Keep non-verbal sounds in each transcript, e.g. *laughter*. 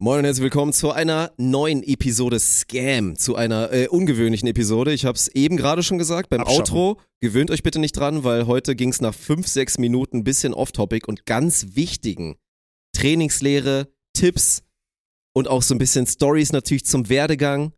Moin und herzlich willkommen zu einer neuen Episode Scam, zu einer äh, ungewöhnlichen Episode. Ich habe es eben gerade schon gesagt beim Abschaffen. Outro. Gewöhnt euch bitte nicht dran, weil heute ging es nach fünf, sechs Minuten ein bisschen off-topic und ganz wichtigen Trainingslehre, Tipps und auch so ein bisschen Stories natürlich zum Werdegang.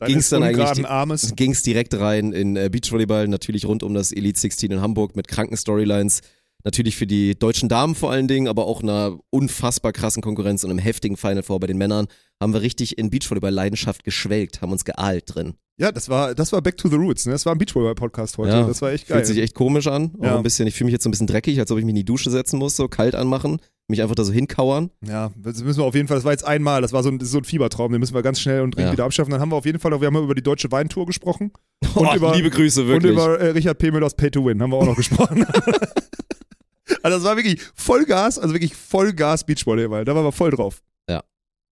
Deines Ging's dann eigentlich Armes. Ging es direkt rein in äh, Beachvolleyball, natürlich rund um das Elite 16 in Hamburg mit kranken Storylines. Natürlich für die deutschen Damen vor allen Dingen, aber auch einer unfassbar krassen Konkurrenz und einem heftigen Final Four bei den Männern haben wir richtig in Beachvolleyball-Leidenschaft geschwelgt, haben uns geahlt drin. Ja, das war, das war Back to the Roots. Ne? Das war ein Beachvolleyball-Podcast heute. Ja, das war echt geil. Fühlt sich echt komisch an. Ja. ein bisschen, ich fühle mich jetzt so ein bisschen dreckig, als ob ich mich in die Dusche setzen muss, so kalt anmachen, mich einfach da so hinkauern. ja, das müssen wir auf jeden Fall, das war jetzt einmal, das war so ein, so ein Fiebertraum, den müssen wir ganz schnell und dringend Ja. wieder abschaffen. Dann haben wir auf jeden Fall auch, wir haben über die deutsche Weintour gesprochen *laughs* Oh, über- liebe Grüße, wirklich. und über äh, Richard P. Müllers Pay to Win haben wir auch noch *laughs* gesprochen. *laughs* also das war wirklich Vollgas, also wirklich Vollgas Beachvolleyball. Da waren wir voll drauf.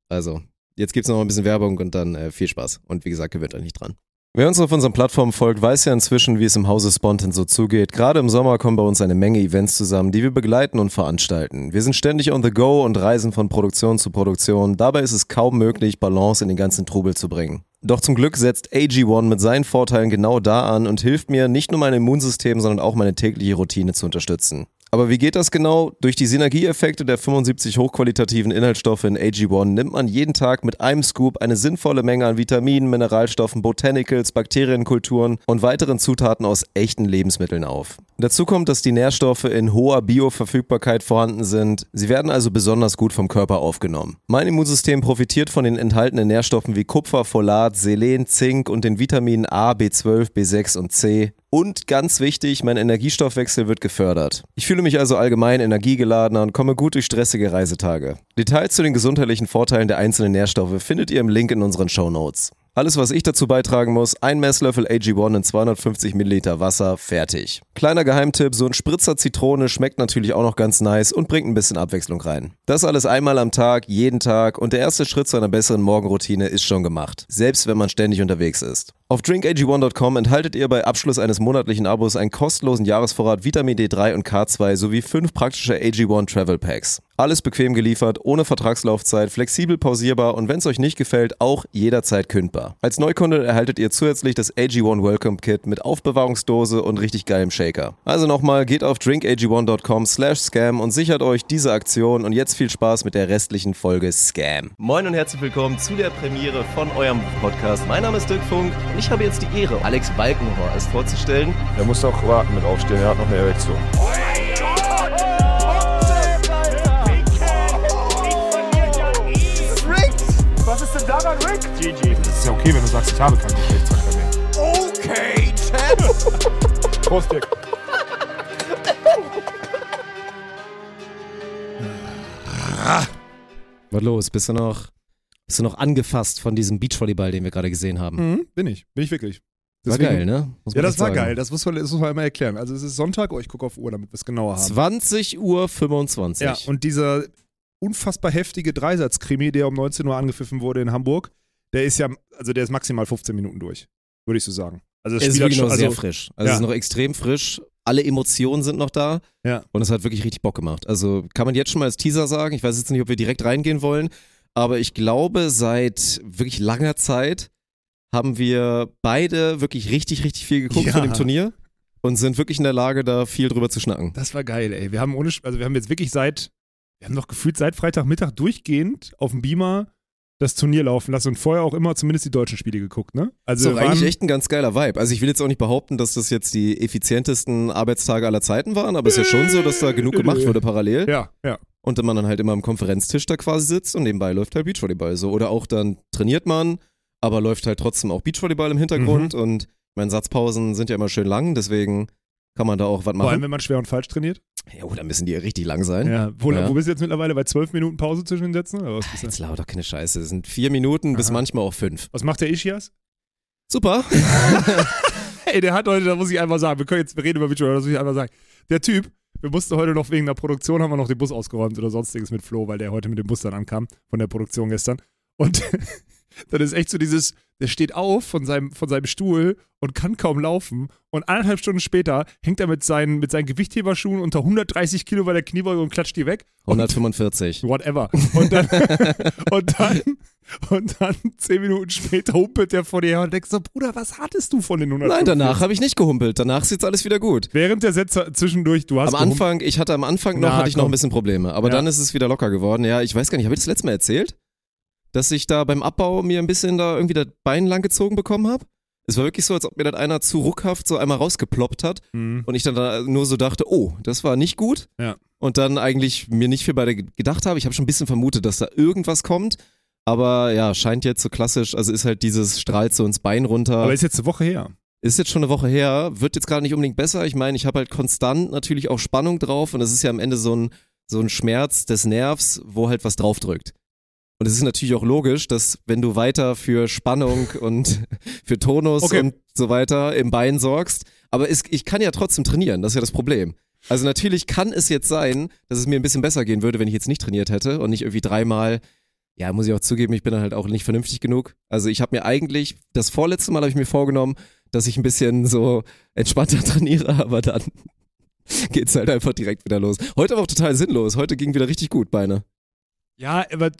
Also, jetzt gibt's noch ein bisschen Werbung und dann äh, viel Spaß. Und wie gesagt, gewöhnt euch nicht dran. Wer uns auf unseren Plattformen folgt, weiß ja inzwischen, wie es im Hause Spontan so zugeht. Gerade im Sommer kommen bei uns eine Menge Events zusammen, die wir begleiten und veranstalten. Wir sind ständig on the go und reisen von Produktion zu Produktion. Dabei ist es kaum möglich, Balance in den ganzen Trubel zu bringen. Doch zum Glück setzt AG1 mit seinen Vorteilen genau da an und hilft mir, nicht nur mein Immunsystem, sondern auch meine tägliche Routine zu unterstützen. Aber wie geht das genau? Durch die Synergieeffekte der 75 hochqualitativen Inhaltsstoffe in AG1 nimmt man jeden Tag mit einem Scoop eine sinnvolle Menge an Vitaminen, Mineralstoffen, Botanicals, Bakterienkulturen und weiteren Zutaten aus echten Lebensmitteln auf. Dazu kommt, dass die Nährstoffe in hoher Bioverfügbarkeit vorhanden sind. Sie werden also besonders gut vom Körper aufgenommen. Mein Immunsystem profitiert von den enthaltenen Nährstoffen wie Kupfer, Folat, Selen, Zink und den Vitaminen A, B12, B6 und C. Und ganz wichtig, mein Energiestoffwechsel wird gefördert. Ich fühle mich also allgemein energiegeladener und komme gut durch stressige Reisetage. Details zu den gesundheitlichen Vorteilen der einzelnen Nährstoffe findet ihr im Link in unseren Shownotes. Alles, was ich dazu beitragen muss, ein Messlöffel AG1 in 250 Milliliter Wasser, fertig. Kleiner Geheimtipp, so ein Spritzer Zitrone schmeckt natürlich auch noch ganz nice und bringt ein bisschen Abwechslung rein. Das alles einmal am Tag, jeden Tag und der erste Schritt zu einer besseren Morgenroutine ist schon gemacht. Selbst wenn man ständig unterwegs ist. Auf drinkag1.com enthaltet ihr bei Abschluss eines monatlichen Abos einen kostenlosen Jahresvorrat Vitamin D3 und K2 sowie fünf praktische AG1 Travel Packs. Alles bequem geliefert, ohne Vertragslaufzeit, flexibel pausierbar und wenn es euch nicht gefällt, auch jederzeit kündbar. Als Neukunde erhaltet ihr zusätzlich das AG1 Welcome Kit mit Aufbewahrungsdose und richtig geilem Shaker. Also nochmal, geht auf drinkag1.com slash scam und sichert euch diese Aktion und jetzt viel Spaß mit der restlichen Folge Scam. Moin und herzlich willkommen zu der Premiere von eurem Podcast. Mein Name ist Dirk Funk und ich habe jetzt die Ehre, Alex Balkenhorst vorzustellen. Er muss noch warten mit aufstehen, er hat noch eine Erektion. Was ist denn daran, Rick? GG. Das ist ja okay, wenn du sagst, ich habe keinen Geschlechtsverkehr mehr. Okay, Champ. *laughs* Prost, Dick. Was los? Bist du noch, bist du noch angefasst von diesem Beachvolleyball, den wir gerade gesehen haben? Mhm, bin ich. Bin ich wirklich. War Deswegen- geil, ne? Ja, das war sagen. geil. Das muss man, das muss man einmal erklären. Also es ist Sonntag, oh, ich gucke auf Uhr, damit wir es genauer haben. 20 Uhr 25. Ja, und dieser unfassbar heftige Dreisatzkrimi, der um 19 Uhr angepfiffen wurde in Hamburg, der ist ja, also der ist maximal 15 Minuten durch, würde ich so sagen. Also das es ist hat wirklich noch also, sehr frisch. Also ja. es ist noch extrem frisch. Alle Emotionen sind noch da. Ja. Und es hat wirklich richtig Bock gemacht. Also kann man jetzt schon mal als Teaser sagen. Ich weiß jetzt nicht, ob wir direkt reingehen wollen. Aber ich glaube, seit wirklich langer Zeit haben wir beide wirklich richtig, richtig viel geguckt Ja. von dem Turnier. Und sind wirklich in der Lage, da viel drüber zu schnacken. Das war geil, ey. Wir haben ohne, also wir haben jetzt wirklich seit, wir haben noch gefühlt seit Freitagmittag durchgehend auf dem Beamer das Turnier laufen lassen und vorher auch immer zumindest die deutschen Spiele geguckt, ne? Also So, wir waren, eigentlich echt ein ganz geiler Vibe. Also ich will jetzt auch nicht behaupten, dass das jetzt die effizientesten Arbeitstage aller Zeiten waren, aber es ist ja schon so, dass da genug gemacht wurde parallel. Ja, ja. Und man dann halt immer am Konferenztisch da quasi sitzt und nebenbei läuft halt Beachvolleyball so. Oder auch dann trainiert man, aber läuft halt trotzdem auch Beachvolleyball im Hintergrund. Mhm. Und meine Satzpausen sind ja immer schön lang, deswegen kann man da auch was Vor allem, machen. wenn man schwer und falsch trainiert. Ja, oh, dann müssen die richtig lang sein. Ja. Wo, Ja. wo bist du jetzt mittlerweile? Bei zwölf Minuten Pause zwischen den Sätzen? Oder was, du? Jetzt lauter keine Scheiße. Es sind vier Minuten bis Aha. manchmal auch fünf. was macht der Ischias? Super. *laughs* Ey, der hat heute, da muss ich einfach sagen, wir können jetzt reden über Beachvolleyball, das muss ich einfach sagen. Der Typ, wir mussten heute noch wegen der Produktion, haben wir noch den Bus ausgeräumt oder sonstiges mit Flo, weil der heute mit dem Bus dann ankam, von der Produktion gestern. Und dann ist echt so dieses, der steht auf von seinem, von seinem Stuhl und kann kaum laufen. Und eineinhalb Stunden später hängt er mit seinen, mit seinen Gewichtheberschuhen unter 130 Kilo bei der Kniebeuge und klatscht die weg. Und 145. whatever. Und dann, *laughs* und dann, und dann zehn Minuten später humpelt der vor dir her und denkst so, Bruder, was hattest du von den 100? Nein, danach habe ich nicht gehumpelt. Danach sieht's alles wieder gut. Während der Sätze zwischendurch, du hast Am Anfang, ich hatte am Anfang noch, Na, hatte ich noch komm. ein bisschen Probleme, aber Ja. dann ist es wieder locker geworden. Ja, ich weiß gar nicht, habe ich das letzte Mal erzählt, dass ich da beim Abbau mir ein bisschen da irgendwie das Bein langgezogen bekommen habe? Es war wirklich so, als ob mir das einer zu ruckhaft so einmal rausgeploppt hat Mhm. und ich dann da nur so dachte, oh, das war nicht gut. Ja. Und dann eigentlich mir nicht viel bei der gedacht habe. Ich habe schon ein bisschen vermutet, dass da irgendwas kommt. Aber ja, scheint jetzt so klassisch, also ist halt dieses strahlt so ins Bein runter. Aber ist jetzt eine Woche her. Ist jetzt schon eine Woche her, wird jetzt gerade nicht unbedingt besser. Ich meine, ich habe halt konstant natürlich auch Spannung drauf und es ist ja am Ende so ein, so ein Schmerz des Nervs, wo halt was draufdrückt. Und es ist natürlich auch logisch, dass wenn du weiter für Spannung und *laughs* für Tonus Okay. und so weiter im Bein sorgst, aber es, ich kann ja trotzdem trainieren, das ist ja das Problem. Also natürlich kann es jetzt sein, dass es mir ein bisschen besser gehen würde, wenn ich jetzt nicht trainiert hätte und nicht irgendwie dreimal, ja, muss ich auch zugeben, ich bin dann halt auch nicht vernünftig genug. Also ich habe mir eigentlich, das vorletzte Mal habe ich mir vorgenommen, dass ich ein bisschen so entspannter *laughs* trainiere, aber dann *laughs* geht's halt einfach direkt wieder los. Heute war auch total sinnlos. Heute ging wieder richtig gut, Beine. Ja, aber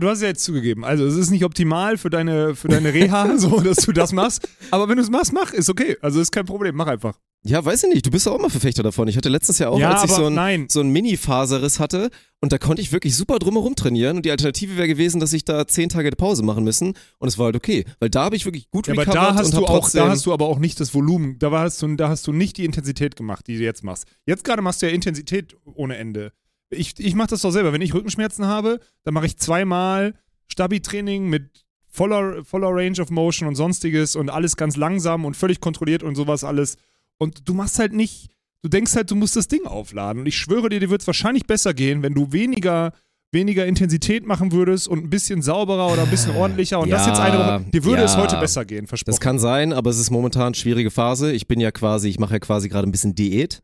du hast ja jetzt zugegeben. Also es ist nicht optimal für deine, für deine Reha, *laughs* so dass du das machst. Aber wenn du es machst, mach, ist okay. Also ist kein Problem, mach einfach. Ja, weiß ich nicht. Du bist ja auch mal Verfechter davon. Ich hatte letztes Jahr auch, ja, als ich so ein, nein. so ein Mini-Faserriss hatte und da konnte ich wirklich super drumherum trainieren und die Alternative wäre gewesen, dass ich da zehn Tage Pause machen müssen und es war halt okay, weil da habe ich wirklich gut Ja, aber da hast und du auch, da hast du aber auch nicht das Volumen. Da hast du, da hast du nicht die Intensität gemacht, die du jetzt machst. Jetzt gerade machst du ja Intensität ohne Ende. Ich, ich mache das doch selber. Wenn ich Rückenschmerzen habe, dann mache ich zweimal Stabi-Training mit voller, voller Range of Motion und sonstiges und alles ganz langsam und völlig kontrolliert und sowas alles. Und du machst halt nicht, du denkst halt, du musst das Ding aufladen. Und ich schwöre dir, dir wird es wahrscheinlich besser gehen, wenn du weniger, weniger Intensität machen würdest und ein bisschen sauberer oder ein bisschen ordentlicher. Und das Ja, jetzt eine Woche. Dir würde es ja. heute besser gehen, versprochen. Das kann sein, aber es ist momentan eine schwierige Phase. Ich bin ja quasi, ich mache ja quasi gerade ein bisschen Diät.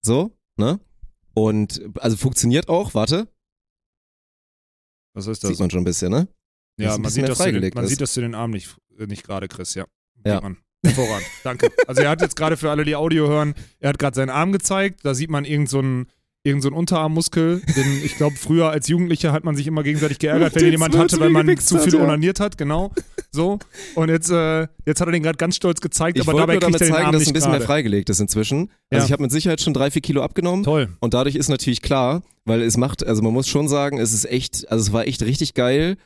So, ne? Und also funktioniert auch, warte, Was ist sieht man schon ein bisschen, ne? Ja, ein man, sieht, dass du den, man ist. sieht, dass du den Arm nicht, äh, nicht gerade kriegst, ja. Ja. Man. Hervorragend. Danke. Also er hat jetzt gerade für alle, die Audio hören, er hat gerade seinen Arm gezeigt. Da sieht man irgend so einen irgend so einen Unterarmmuskel, den *laughs* ich glaube, früher als Jugendlicher hat man sich immer gegenseitig geärgert, wenn Den jemand hatte, weil man zu hat, viel ja. onaniert hat, genau. So. Und jetzt, äh, jetzt hat er den gerade ganz stolz gezeigt, Ich aber dabei nur kriegt damit er den zeigen, Arm dass es nicht ein bisschen mehr gerade. freigelegt ist inzwischen. Also Ja. ich habe mit Sicherheit schon drei, vier Kilo abgenommen. Toll. Und dadurch ist natürlich klar, weil es macht, also man muss schon sagen, es ist echt, also es war echt richtig geil,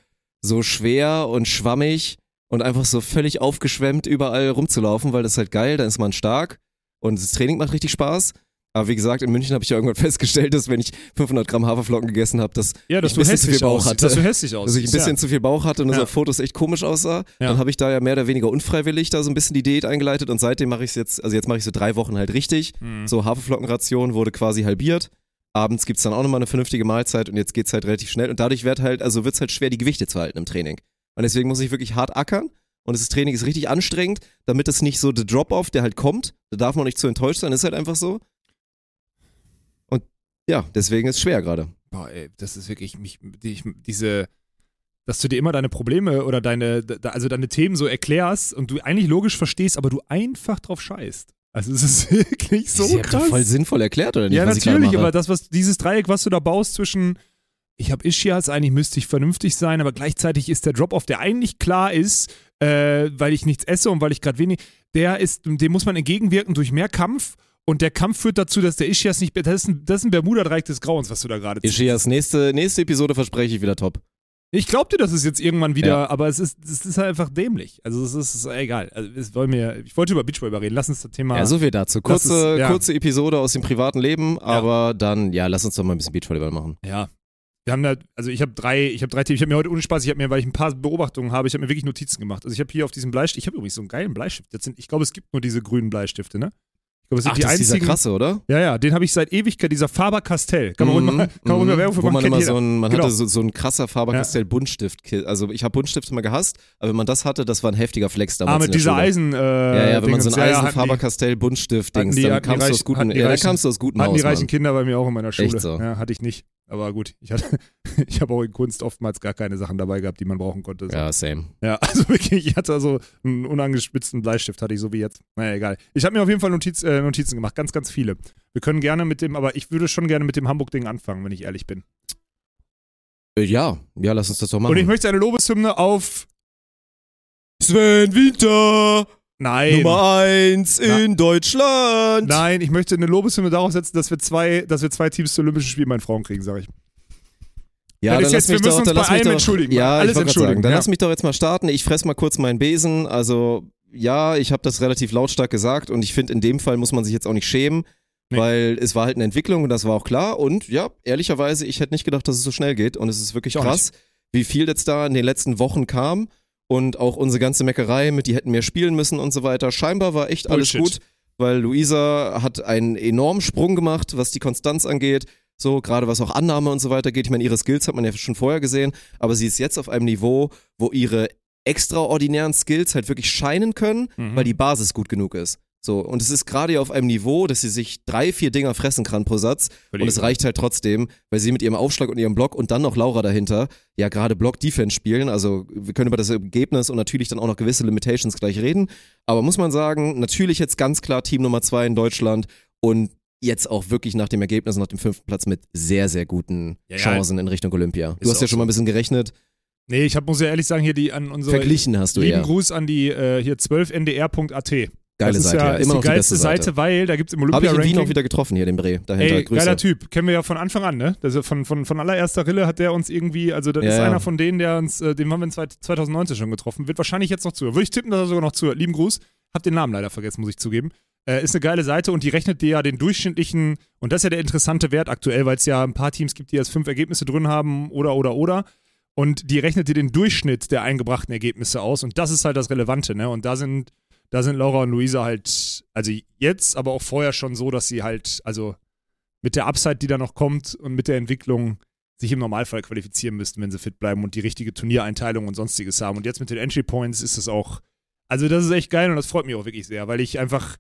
so schwer und schwammig und einfach so völlig aufgeschwemmt überall rumzulaufen, weil das ist halt geil, dann ist man stark und das Training macht richtig Spaß. Aber wie gesagt, in München habe ich ja irgendwann *laughs* festgestellt, dass wenn ich 500 Gramm Haferflocken gegessen habe, dass Ja, dass ich du ein bisschen zu viel Bauch aussiehst. hatte. Dass du hässlich dass aussiehst. ich ein bisschen zu viel Bauch hatte und es Ja. auf Fotos echt komisch aussah. Ja. Dann habe ich da ja mehr oder weniger unfreiwillig da so ein bisschen die Diät eingeleitet und seitdem mache ich es jetzt, also jetzt mache ich so drei Wochen halt richtig. ja. Mhm. So Haferflockenration wurde quasi halbiert. Abends gibt's dann auch nochmal eine vernünftige Mahlzeit und jetzt geht's halt relativ schnell und dadurch wird halt, also wird's halt schwer, die Gewichte zu halten im Training. Und deswegen muss ich wirklich hart ackern und das Training ist richtig anstrengend, damit es nicht so der Drop-Off, der halt kommt, da darf man nicht zu enttäuscht sein, ist halt einfach so. Ja, deswegen ist es schwer gerade. Boah, ey, das ist wirklich mich, die, diese, dass du dir immer deine Probleme oder deine, also deine Themen so erklärst und du eigentlich logisch verstehst, aber du einfach drauf scheißt. Also es ist *laughs* wirklich so Sie doch krass. voll sinnvoll erklärt, oder nicht? ja, natürlich, aber das, was dieses Dreieck, was du da baust zwischen ich habe Ischias, eigentlich müsste ich vernünftig sein, aber gleichzeitig ist der Drop-Off, der eigentlich klar ist, äh, weil ich nichts esse und weil ich gerade wenig, der ist, dem muss man entgegenwirken durch mehr Kampf und der Kampf führt dazu, dass der Ischias nicht, das ist ein, das ist ein Bermuda-Dreieck des Grauens, was du da gerade ziehst. Ischias nächste, nächste Episode verspreche ich wieder top. Ich glaub dir, das ist jetzt irgendwann wieder, Ja. aber es ist, es ist halt einfach dämlich. Also es ist, es ist egal. Also es wollen wir, ich wollte über Beachvolleyball reden. Lass uns das Thema. Ja, so viel dazu. Kurze, ist- ja. kurze Episode aus dem privaten Leben, aber dann, ja, lass uns doch mal ein bisschen Beachvolleyball machen. ja. Wir haben da, also ich habe drei, ich habe drei Themen. Ich habe mir heute ohne Spaß, ich habe mir, weil ich ein paar Beobachtungen habe, ich habe mir wirklich Notizen gemacht. Also ich habe hier auf diesem Bleistift, ich habe übrigens so einen geilen Bleistift. Das sind, ich glaube, es gibt nur diese grünen Bleistifte, ne? Glaube, es sind Ach, die das ist dieser einzigen. krasse, oder? Ja, ja, den habe ich seit Ewigkeit, dieser Faber Castell. Kann man Mhm, mal, kann man mal Werbung für Wo man immer jeder. so ein, man Genau. hatte so, so ein krasser Faber-Castell Buntstift. Also ich habe Buntstifte immer gehasst, aber wenn man das hatte, das war ein heftiger Flex damals Ah, mit dieser Schule. Eisen. Äh, Ja, ja, wenn man so ein Ja, ja, Eisen hatten die- Faber-Castell Buntstift hatten Dings, die- dann kamst du aus die ja, dann Reichen- kamst du aus gutem Hatten Haus, die reichen. Kinder bei mir auch in meiner Schule. Echt so. Ja, hatte ich nicht. Aber gut, ich, hatte- *laughs* ich habe auch in Kunst oftmals gar keine Sachen dabei gehabt, die man brauchen konnte. So. Ja, same. Ja, *laughs* also wirklich, ich hatte also einen unangespitzten Bleistift, hatte ich so wie jetzt. Naja, egal. Ich habe mir auf jeden Fall Notiz, äh, Notizen gemacht, ganz, ganz viele. Wir können gerne mit dem, aber ich würde schon gerne mit dem Hamburg-Ding anfangen, wenn ich ehrlich bin. Äh, ja, ja, lass uns das doch machen. Und ich möchte eine Lobeshymne auf. Sven Winter, Nein. Nummer eins Na- in Deutschland. Nein, ich möchte eine Lobeshymne darauf setzen, dass wir zwei, dass wir zwei Teams zu Olympischen Spielen bei den Frauen kriegen, sage ich. Ja, Das dann ist lass jetzt- wir mich müssen doch, uns dann bei allem doch, entschuldigen, Ja, alles entschuldigen, sagen, dann ja. lass mich doch jetzt mal starten. Ich fress mal kurz meinen Besen. Also, ja, ich habe das relativ lautstark gesagt und ich finde, in dem Fall muss man sich jetzt auch nicht schämen, Nee. weil es war halt eine Entwicklung und das war auch klar. Und ja, ehrlicherweise, ich hätte nicht gedacht, dass es so schnell geht und es ist wirklich Ich auch krass, wie viel jetzt da in den letzten Wochen kam und auch unsere ganze Meckerei mit, die hätten mehr spielen müssen und so weiter. Scheinbar war echt alles Bullshit. gut, weil Luisa hat einen enormen Sprung gemacht, was die Konstanz angeht. So, gerade was auch Annahme und so weiter geht. Ich meine, ihre Skills hat man ja schon vorher gesehen, aber sie ist jetzt auf einem Niveau, wo ihre extraordinären Skills halt wirklich scheinen können, Mhm. weil die Basis gut genug ist. So, und es ist gerade ja auf einem Niveau, dass sie sich drei, vier Dinger fressen kann pro Satz. Und es reicht halt trotzdem, weil sie mit ihrem Aufschlag und ihrem Block und dann noch Laura dahinter ja gerade Block-Defense spielen. Also wir können über das Ergebnis und natürlich dann auch noch gewisse Limitations gleich reden. Aber muss man sagen, natürlich jetzt ganz klar Team Nummer zwei in Deutschland und jetzt auch wirklich nach dem Ergebnis, nach dem fünften Platz mit sehr, sehr guten Ja, ja. Chancen in Richtung Olympia. Du Ist hast ja schon mal ein bisschen gerechnet. Nee, ich hab, muss ja ehrlich sagen, hier die an unsere. Verglichen hast du Lieben eher. Gruß an die äh, hier 12ndr.at. Geile das ist Seite, ja ja. Immer noch die die geilste beste Seite, Seite. weil da gibt es im Habe ich in Wien Olympia-Ranking. auch wieder getroffen, hier den Bre. Dahinter, Ey, Grüße. geiler Typ. Kennen wir ja von Anfang an, ne? Also von, von, von allererster Rille hat der uns irgendwie, also das Ja, ist einer von denen, der uns, äh, den haben wir in zwei- 2019 schon getroffen, wird wahrscheinlich jetzt noch zuhören. Würde ich tippen, dass er sogar noch zuhört. Lieben Gruß. Hab den Namen leider vergessen, muss ich zugeben. Äh, ist eine geile Seite und die rechnet dir ja den durchschnittlichen, und das ist ja der interessante Wert aktuell, weil es ja ein paar Teams gibt, die jetzt fünf Ergebnisse drin haben oder, oder, oder. Und die rechnet dir den Durchschnitt der eingebrachten Ergebnisse aus und das ist halt das Relevante, ne? Und da sind, da sind Laura und Luisa halt, also jetzt, aber auch vorher schon so, dass sie halt, also mit der Upside, die da noch kommt und mit der Entwicklung sich im Normalfall qualifizieren müssten, wenn sie fit bleiben und die richtige Turniereinteilung und sonstiges haben. Und jetzt mit den Entry Points ist es auch, also das ist echt geil und das freut mich auch wirklich sehr, weil ich einfach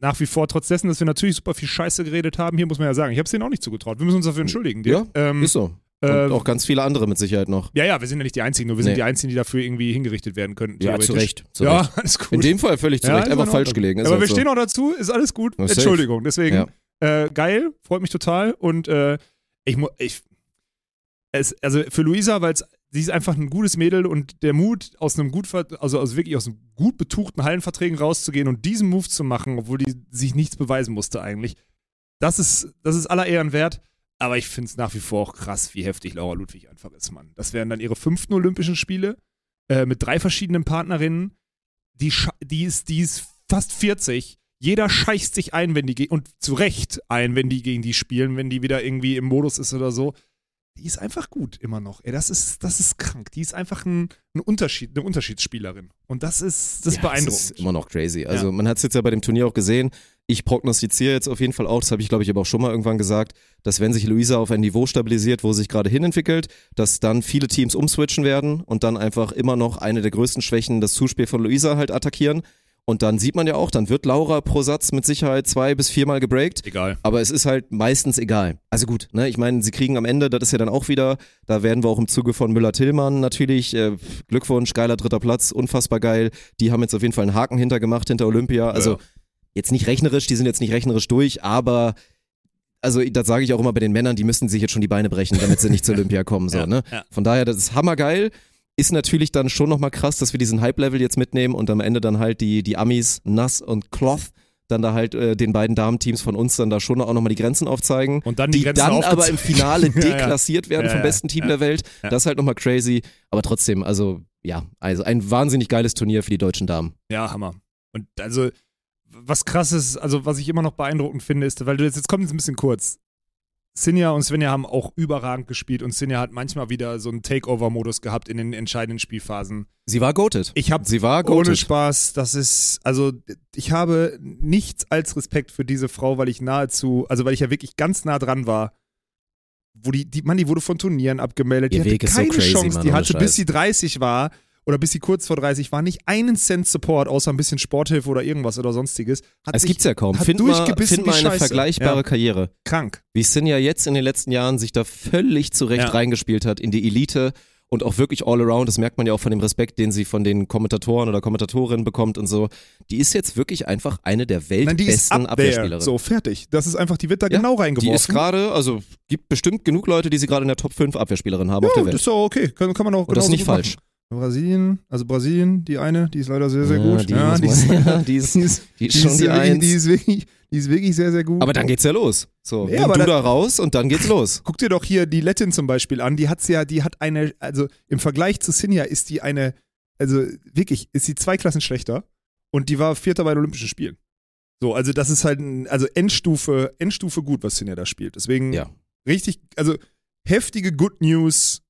nach wie vor, trotz dessen, dass wir natürlich super viel Scheiße geredet haben, hier muss man ja sagen, ich habe es denen auch nicht zugetraut. Wir müssen uns dafür entschuldigen. Ja, ähm, Ist so. Und äh, auch ganz viele andere mit Sicherheit noch. ja, ja, wir sind ja nicht die Einzigen, nur wir sind Nee. die Einzigen, die dafür irgendwie hingerichtet werden könnten. Ja, zu Recht. Zu ja, Recht. alles gut. In dem Fall völlig zu Ja, Recht. Einfach in falsch Ordnung. gelegen. Ist Aber halt wir so. stehen auch dazu, ist alles gut. Safe. Entschuldigung, deswegen Ja. äh, geil, freut mich total und äh, ich muss, ich, es, also für Luisa, weil sie ist einfach ein gutes Mädel und der Mut aus einem gut, also aus wirklich aus einem gut betuchten Hallenverträgen rauszugehen und diesen Move zu machen, obwohl die sich nichts beweisen musste eigentlich, das ist, das ist aller Ehren wert. Aber ich finde es nach wie vor auch krass, wie heftig Laura Ludwig einfach ist, Mann. Das wären dann ihre fünften Olympischen Spiele äh, mit drei verschiedenen Partnerinnen. Die, die, ist, die ist fast 40. Jeder scheißt sich ein, wenn die und zu Recht ein, wenn die gegen die spielen, wenn die wieder irgendwie im Modus ist oder so. Die ist einfach gut immer noch. Ey, das ist, das ist krank. Die ist einfach ein, ein Unterschied, eine Unterschiedsspielerin. Und das ist, das ist Ja, beeindruckend. Das ist immer noch crazy. Also Ja. man hat es jetzt ja bei dem Turnier auch gesehen. Ich prognostiziere jetzt auf jeden Fall auch, das habe ich glaube ich aber auch schon mal irgendwann gesagt, dass wenn sich Luisa auf ein Niveau stabilisiert, wo sie sich gerade hin entwickelt, dass dann viele Teams umswitchen werden und dann einfach immer noch eine der größten Schwächen, das Zuspiel von Luisa halt attackieren. Und dann sieht man ja auch, dann wird Laura pro Satz mit Sicherheit zwei bis viermal gebreakt. Egal. Aber es ist halt meistens egal. Also gut, ne, ich meine, sie kriegen am Ende, das ist ja dann auch wieder, da werden wir auch im Zuge von Müller-Tillmann natürlich, äh, Glückwunsch, geiler dritter Platz, unfassbar geil. Die haben jetzt auf jeden Fall einen Haken hintergemacht hinter Olympia. Also Ja. Jetzt nicht rechnerisch, die sind jetzt nicht rechnerisch durch, aber also das sage ich auch immer bei den Männern, die müssten sich jetzt schon die Beine brechen, damit sie nicht zur *laughs* Olympia kommen. So, Ja, ne? ja. Von daher, das ist hammergeil. Ist natürlich dann schon nochmal krass, dass wir diesen Hype-Level jetzt mitnehmen und am Ende dann halt die, die Amis, Nass und Cloth, dann da halt äh, den beiden Damenteams von uns dann da schon auch nochmal die Grenzen aufzeigen. Und dann die, Die Grenzen dann aber im *laughs* Finale deklassiert werden Ja, vom besten Team der Welt. Das ist halt nochmal crazy. Aber trotzdem, also ja, also ein wahnsinnig geiles Turnier für die deutschen Damen. Ja, Hammer. Und also, was krass ist, also was ich immer noch beeindruckend finde, ist, weil du jetzt, jetzt kommt es ein bisschen kurz. Sinja und Svenja haben auch überragend gespielt und Sinja hat manchmal wieder so einen Takeover-Modus gehabt in den entscheidenden Spielphasen. Sie war goated. Ich habe Sie war ohne goated. Spaß, das ist, also ich habe nichts als Respekt für diese Frau, weil ich nahezu, also weil ich ja wirklich ganz nah dran war. Wo die, die, Mann, die wurde von Turnieren abgemeldet. Ihr die Weg hatte ist so keine crazy, Chance. Mann, die ohne hatte, bis Scheiß. sie 30 war. Oder bis sie kurz vor 30 war, nicht einen Cent Support, außer ein bisschen Sporthilfe oder irgendwas oder sonstiges. Hat Es sich gibt's ja kaum. hat Find mal, durchgebissen find wie mal eine Scheiße. vergleichbare Ja. Karriere. krank. Wie Sinja jetzt in den letzten Jahren sich da völlig zurecht Ja. reingespielt hat in die Elite und auch wirklich all around. Das merkt man ja auch von dem Respekt, den sie von den Kommentatoren oder Kommentatorinnen bekommt und so. Die ist jetzt wirklich einfach eine der die weltbesten. Abwehrspielerinnen. So, fertig. Das ist einfach, die wird da Ja, genau Die reingeworfen. ist gerade, also gibt bestimmt genug Leute, die sie gerade in der Top 5 Abwehrspielerinnen haben auf ja, der das Welt. ist doch okay. Kann, kann man auch Und das ist nicht falsch. Machen. Brasilien, also Brasilien, die eine, die ist leider sehr, sehr gut. Die, ja, die, ist, ja, *laughs* die, *laughs* ist, die ist, die ist schon die, wirklich, Eins. die, ist wirklich, die ist wirklich sehr, sehr gut. aber dann geht's ja los. So, Ja, nimm aber du dann- da raus und dann geht's los. Guck dir doch hier die Lettin zum Beispiel an. Die hat's ja, die hat eine, also im Vergleich zu Sinja ist die eine, also wirklich, ist sie zwei Klassen schlechter und die war Vierter bei den Olympischen Spielen. So, also das ist halt, ein, also Endstufe, Endstufe gut, was Sinja da spielt. Deswegen Ja. richtig, also heftige Good News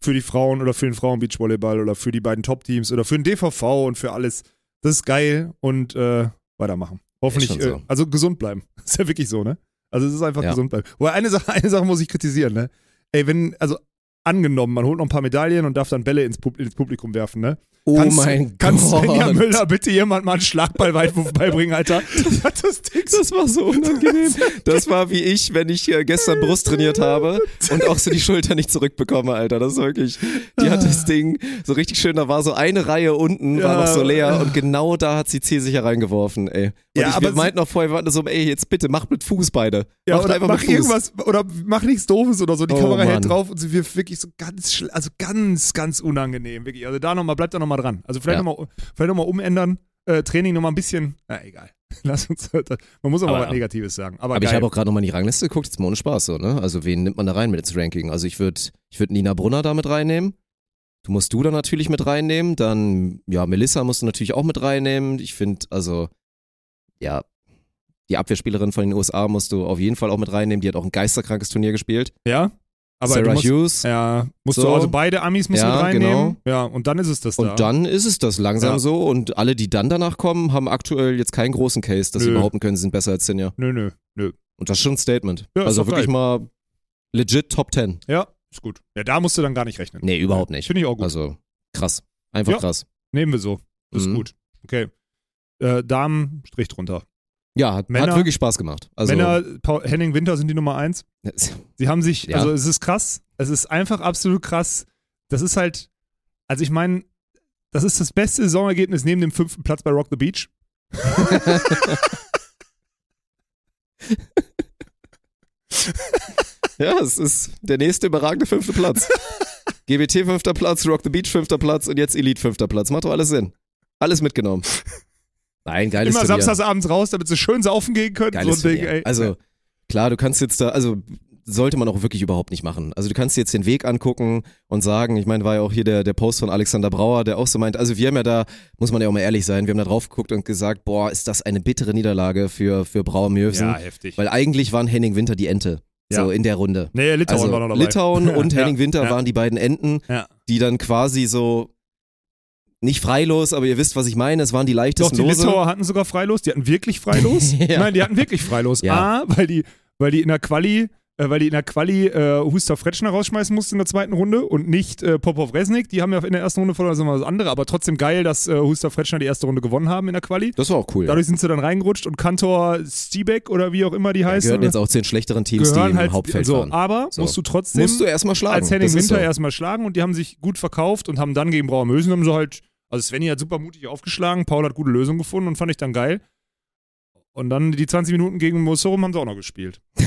für die Frauen oder für den Frauen-Beachvolleyball oder für die beiden Top-Teams oder für den DVV und für alles. Das ist geil und äh, weitermachen. Hoffentlich, schon so. äh, also gesund bleiben. *laughs* Ist ja wirklich so, ne? Also es ist einfach Ja. gesund bleiben. Wobei eine Sache, *laughs* eine Sache muss ich kritisieren, ne? Ey, wenn, also angenommen, man holt noch ein paar Medaillen und darf dann Bälle ins Publikum werfen, ne? Oh Kannst- mein Kannst Svenja Gott. Müller bitte jemand mal einen Schlagballweitwurf beibringen, Alter? *laughs* Das Das war so unangenehm. Das war wie ich, wenn ich gestern Brust trainiert habe und auch so die Schulter nicht zurückbekomme, Alter. Das ist wirklich. Die hat das Ding so richtig schön, da war so eine Reihe unten, war Ja. noch so leer und genau da hat sie zielsicher reingeworfen, ey. Und Ja, ich, aber wir meinten noch vorher, wir waren so, ey, jetzt bitte, mach mit Fuß beide. Ja, Macht oder einfach mach mit Fuß. irgendwas, oder mach nichts Doofes oder so. Die Oh, Kamera hält Mann. drauf und sie wird wirklich so ganz, also ganz, ganz unangenehm. Wirklich. Also da nochmal, bleibt da nochmal dran. Also vielleicht Ja. nochmal, vielleicht nochmal umändern. Äh, Training nochmal ein bisschen, na egal. *laughs* Lass uns, man muss auch mal Aber- was Negatives sagen. Aber, Aber ich habe auch gerade nochmal in die Rangliste geguckt, jetzt mal ohne Spaß so, ne? Also wen nimmt man da rein mit ins Ranking? Also ich würde ich würd Nina Brunner da mit reinnehmen. Du musst du da natürlich mit reinnehmen. Dann, ja, Melissa musst du natürlich auch mit reinnehmen. Ich finde, also, ja, die Abwehrspielerin von den USA musst du auf jeden Fall auch mit reinnehmen. Die hat auch ein geisterkrankes Turnier gespielt. ja, aber Sarah du musst, Hughes. ja, musst du So. also beide Amis musst du Ja, mit reinnehmen. genau. Ja, und dann ist es das da. Und dann ist es das langsam Ja. so. Und alle, die dann danach kommen, haben aktuell jetzt keinen großen Case, dass sie Nö. behaupten können, sie sind besser als Sinja. Nö, nö, nö. Und das ist schon ein Statement. Ja, also wirklich geil. mal legit Top 10. Ja, ist gut. Ja, da musst du dann gar nicht rechnen. Nee, überhaupt nicht. Finde ich auch gut. Also krass. Einfach krass. Nehmen wir so. Ist Mhm. gut. Okay. Äh, Damen, Strich drunter. Ja, hat, Männer- hat wirklich Spaß gemacht. Also, Männer, Paul, Henning Winter sind die Nummer eins. *laughs* Sie haben sich, Ja. also es ist krass. Es ist einfach absolut krass. Das ist halt, also ich meine, das ist das beste Saisonergebnis neben dem fünften Platz bei Rock the Beach. *laughs* ja, es ist der nächste überragende fünfte Platz. *laughs* GBT fünfter Platz, Rock the Beach fünfter Platz und jetzt Elite fünfter Platz. Macht doch alles Sinn. Alles mitgenommen. Nein, geiles Immer Turnier. samstags abends raus, damit sie schön saufen gehen können. Geiles so Ding. Also klar, du kannst jetzt da, also sollte man auch wirklich überhaupt nicht machen. Also du kannst dir jetzt den Weg angucken und sagen, ich meine, war ja auch hier der, der Post von Alexander Brauer, der auch so meint, also wir haben ja da, muss man ja auch mal ehrlich sein, wir haben da drauf geguckt und gesagt, boah, ist das eine bittere Niederlage für, für Brauer Mjövsen. ja, heftig. Weil eigentlich waren Henning Winter die Ente. So Ja. in der Runde. nee, Litauen also war noch dabei. Litauen und *laughs* Henning Winter waren die beiden Enten, die dann quasi so nicht freilos, aber ihr wisst, was ich meine. Es waren die Doch, leichtesten die Lose. Litauer hatten sogar Freilos. Die hatten wirklich Freilos. *laughs* Ja. Nein, die hatten wirklich Freilos. Ja. A, weil die, weil die in der Quali, äh, weil die in der Quali äh, Huster Fretschner rausschmeißen mussten in der zweiten Runde und nicht äh, Popov Resnik. Die haben ja in der ersten Runde verloren, das ist immer das andere. Aber trotzdem geil, dass äh, Huster Fretschner die erste Runde gewonnen haben in der Quali. Das war auch cool. Dadurch sind sie dann reingerutscht und Kantor Stiebeck oder wie auch immer die ja, heißen. gehören jetzt auch zu den schlechteren Teams, die im halt Hauptfeld so, waren. Aber So. musst du trotzdem Musst du erstmal schlagen. als Henning Winter so. erstmal schlagen und die haben sich gut verkauft und haben dann gegen Brauer Mösen haben sie halt, also Svenny hat super mutig aufgeschlagen, Paul hat gute Lösungen gefunden und fand ich dann geil. Und dann die 20 Minuten gegen Mosorum haben sie auch noch gespielt. *laughs*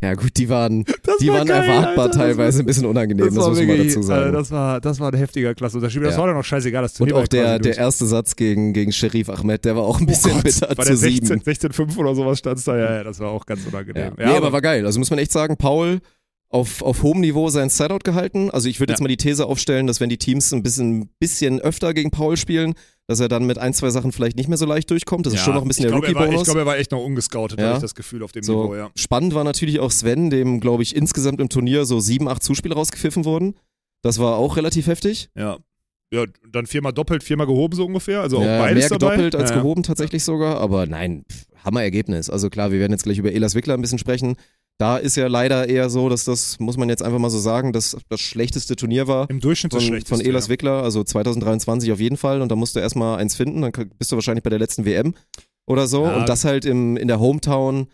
Ja gut, die waren, Das die war waren geil, erwartbar Alter. teilweise ein bisschen unangenehm, das, war muss man mal wirklich- dazu sagen. Äh, das, war, das war ein heftiger Klassenunterschied. Das Ja. war dann auch scheißegal, das Und Turnier auch war der, der erste Satz gegen, gegen Sherif Ahmed, der war auch ein bisschen Oh Gott, bitter war zu der sieben. 16, 16,5 oder sowas stand da. Ja, ja, das war auch ganz Ja. unangenehm. nee, aber war geil. Also muss man echt sagen, Paul auf, auf hohem Niveau sein Sideout gehalten. Also ich würde Ja. jetzt mal die These aufstellen, dass wenn die Teams ein bisschen, bisschen öfter gegen Paul spielen, dass er dann mit ein, zwei Sachen vielleicht nicht mehr so leicht durchkommt. Das ist Ja, schon noch ein bisschen der glaub, er war- Ich Rookie-Bonus. glaube, er war echt noch ungescoutet, Ja. habe ich das Gefühl, auf dem So, Niveau, ja. Spannend war natürlich auch Sven, dem, glaube ich, insgesamt im Turnier so sieben, acht Zuspiele rausgepfiffen wurden. Das war auch relativ heftig. Ja. Ja, dann viermal doppelt, viermal gehoben so ungefähr. Also auch ja, beides mehr dabei. gedoppelt als ja, gehoben tatsächlich sogar, aber nein, Hammer-Ergebnis. Also klar, wir werden jetzt gleich über Elas Wickler ein bisschen sprechen. Da ist ja leider eher so, dass das, muss man jetzt einfach mal so sagen, dass das schlechteste Turnier war. Im Durchschnitt das von, schlechteste. von Elas ja. Wickler, also 2023 auf jeden Fall. Und da musst du erstmal eins finden, dann bist du wahrscheinlich bei der letzten WM oder so. Ja. Und das halt im, in der Hometown,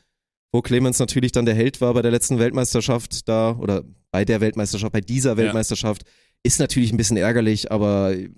wo Clemens natürlich dann der Held war bei der letzten Weltmeisterschaft da oder bei der Weltmeisterschaft, bei dieser Weltmeisterschaft, ist natürlich ein bisschen ärgerlich, aber ich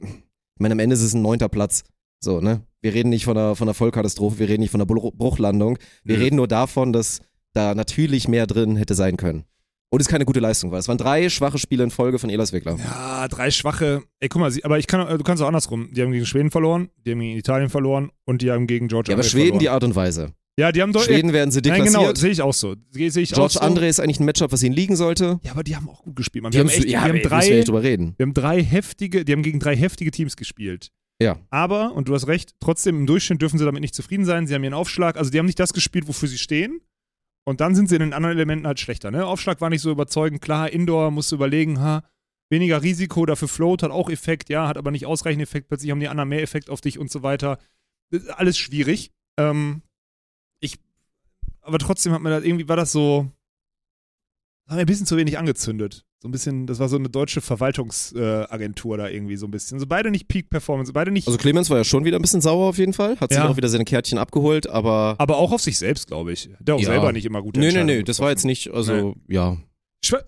meine, am Ende ist es ein neunter Platz. So, ne? Wir reden nicht von einer, von einer Vollkatastrophe, wir reden nicht von einer Bruch- Bruchlandung. Wir Nö. reden nur davon, dass da natürlich mehr drin hätte sein können. Und es keine gute Leistung war. Es waren drei schwache Spiele in Folge von Elas Wickler. Ja, drei schwache. Ey, guck mal, sie, aber ich kann, du kannst auch andersrum. Die haben gegen Schweden verloren, die haben gegen Italien verloren und die haben gegen Georgia Ja, aber Schweden die Art und Weise. Ja, die haben doch. Schweden werden sie Nein, deklassiert. genau, sehe ich auch so. Sehe ich auch George so. André ist eigentlich ein Matchup, was ihnen liegen sollte. Ja, aber die haben auch gut gespielt. Man. Die Wir haben, echt, ja, wir haben ey, wir drüber reden. wir haben drei heftige, die haben gegen drei heftige Teams gespielt. Ja. Aber, und du hast recht, trotzdem im Durchschnitt dürfen sie damit nicht zufrieden sein. Sie haben ihren Aufschlag, also die haben nicht das gespielt, wofür sie stehen. Und dann sind sie in den anderen Elementen halt schlechter. Ne? Aufschlag war nicht so überzeugend. Klar, Indoor musst du überlegen, ha, weniger Risiko, dafür Float hat auch Effekt, ja, hat aber nicht ausreichend Effekt. Plötzlich haben die anderen mehr Effekt auf dich und so weiter. Alles schwierig. Ähm, ich, aber trotzdem hat mir das irgendwie, war das so, hat mir ein bisschen zu wenig angezündet. So ein bisschen, das war so eine deutsche Verwaltungsagentur da irgendwie so ein bisschen. So beide nicht Peak Performance, beide nicht, Also Clemens war ja schon wieder ein bisschen sauer auf jeden Fall. Hat sich Ja. auch wieder seine Kärtchen abgeholt, aber. aber auch auf sich selbst, glaube ich. Der auch Ja. selber nicht immer gute Nee, nee, nee, das war jetzt nicht, also, ja. Schwa-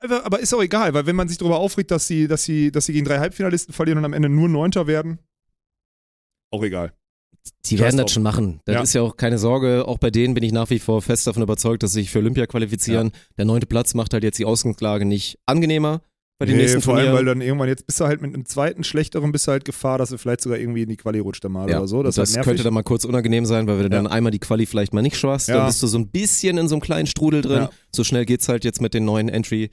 Aber aber ist auch egal, weil wenn man sich darüber aufregt, dass sie, dass sie, dass sie gegen drei Halbfinalisten verlieren und am Ende nur Neunter werden, auch egal. Die werden das schon machen. Das Ja. ist ja auch keine Sorge. Auch bei denen bin ich nach wie vor fest davon überzeugt, dass sie sich für Olympia qualifizieren. Der neunte Platz macht halt jetzt die Ausgangslage nicht angenehmer bei den Nee, nächsten vor allem, Turnieren. weil dann irgendwann jetzt bist du halt mit einem zweiten schlechteren bist du halt Gefahr, dass du vielleicht sogar irgendwie in die Quali rutscht dann mal ja, oder so. Das, ist das halt könnte dann mal kurz unangenehm sein, weil wenn du Ja. dann einmal die Quali vielleicht mal nicht schaffst, Ja. dann bist du so ein bisschen in so einem kleinen Strudel drin. Ja. So schnell geht's halt jetzt mit den neuen Entry,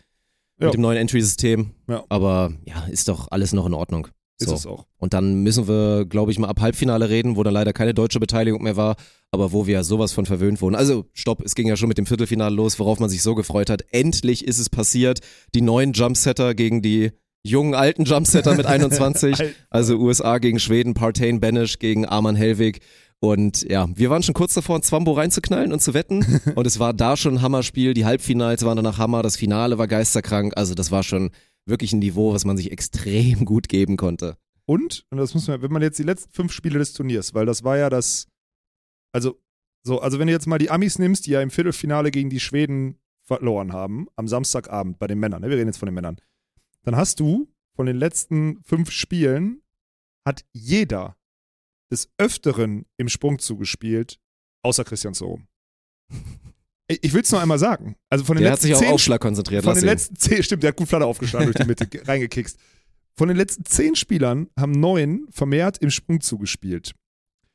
Ja. mit dem neuen Entry-System. Ja. Aber ja, ist doch alles noch in Ordnung. Ist so. es auch. Und dann müssen wir, glaube ich, mal ab Halbfinale reden, wo dann leider keine deutsche Beteiligung mehr war, aber wo wir sowas von verwöhnt wurden. Also, stopp, es ging ja schon mit dem Viertelfinale los, worauf man sich so gefreut hat. Endlich ist es passiert. Die neuen Jumpsetter gegen die jungen alten Jumpsetter mit *laughs* 21. Alt- Also USA gegen Schweden, Partain Banish gegen Arman Helwig. Und ja, wir waren schon kurz davor, ein Zwambo reinzuknallen und zu wetten. *laughs* Und es war da schon ein Hammerspiel. Die Halbfinals waren danach Hammer. Das Finale war geisterkrank. Also das war schon wirklich ein Niveau, was man sich extrem *laughs* gut geben konnte. Und, und das muss man, wenn man jetzt die letzten fünf Spiele des Turniers, weil das war ja das, also, so, also wenn du jetzt mal die Amis nimmst, die ja im Viertelfinale gegen die Schweden verloren haben, am Samstagabend bei den Männern, ne? wir reden jetzt von den Männern, dann hast du von den letzten fünf Spielen, hat jeder des Öfteren im Sprung zugespielt, außer Christian Sorum. *laughs* Ich will es nur einmal sagen. Also von den Der hat letzten sich auf Aufschlag konzentriert. von den ihn. letzten zehn, stimmt, der hat gut Flatter aufgeschlagen durch die Mitte, ge- reingekickst. Von den letzten zehn Spielern haben neun vermehrt im Sprung zugespielt.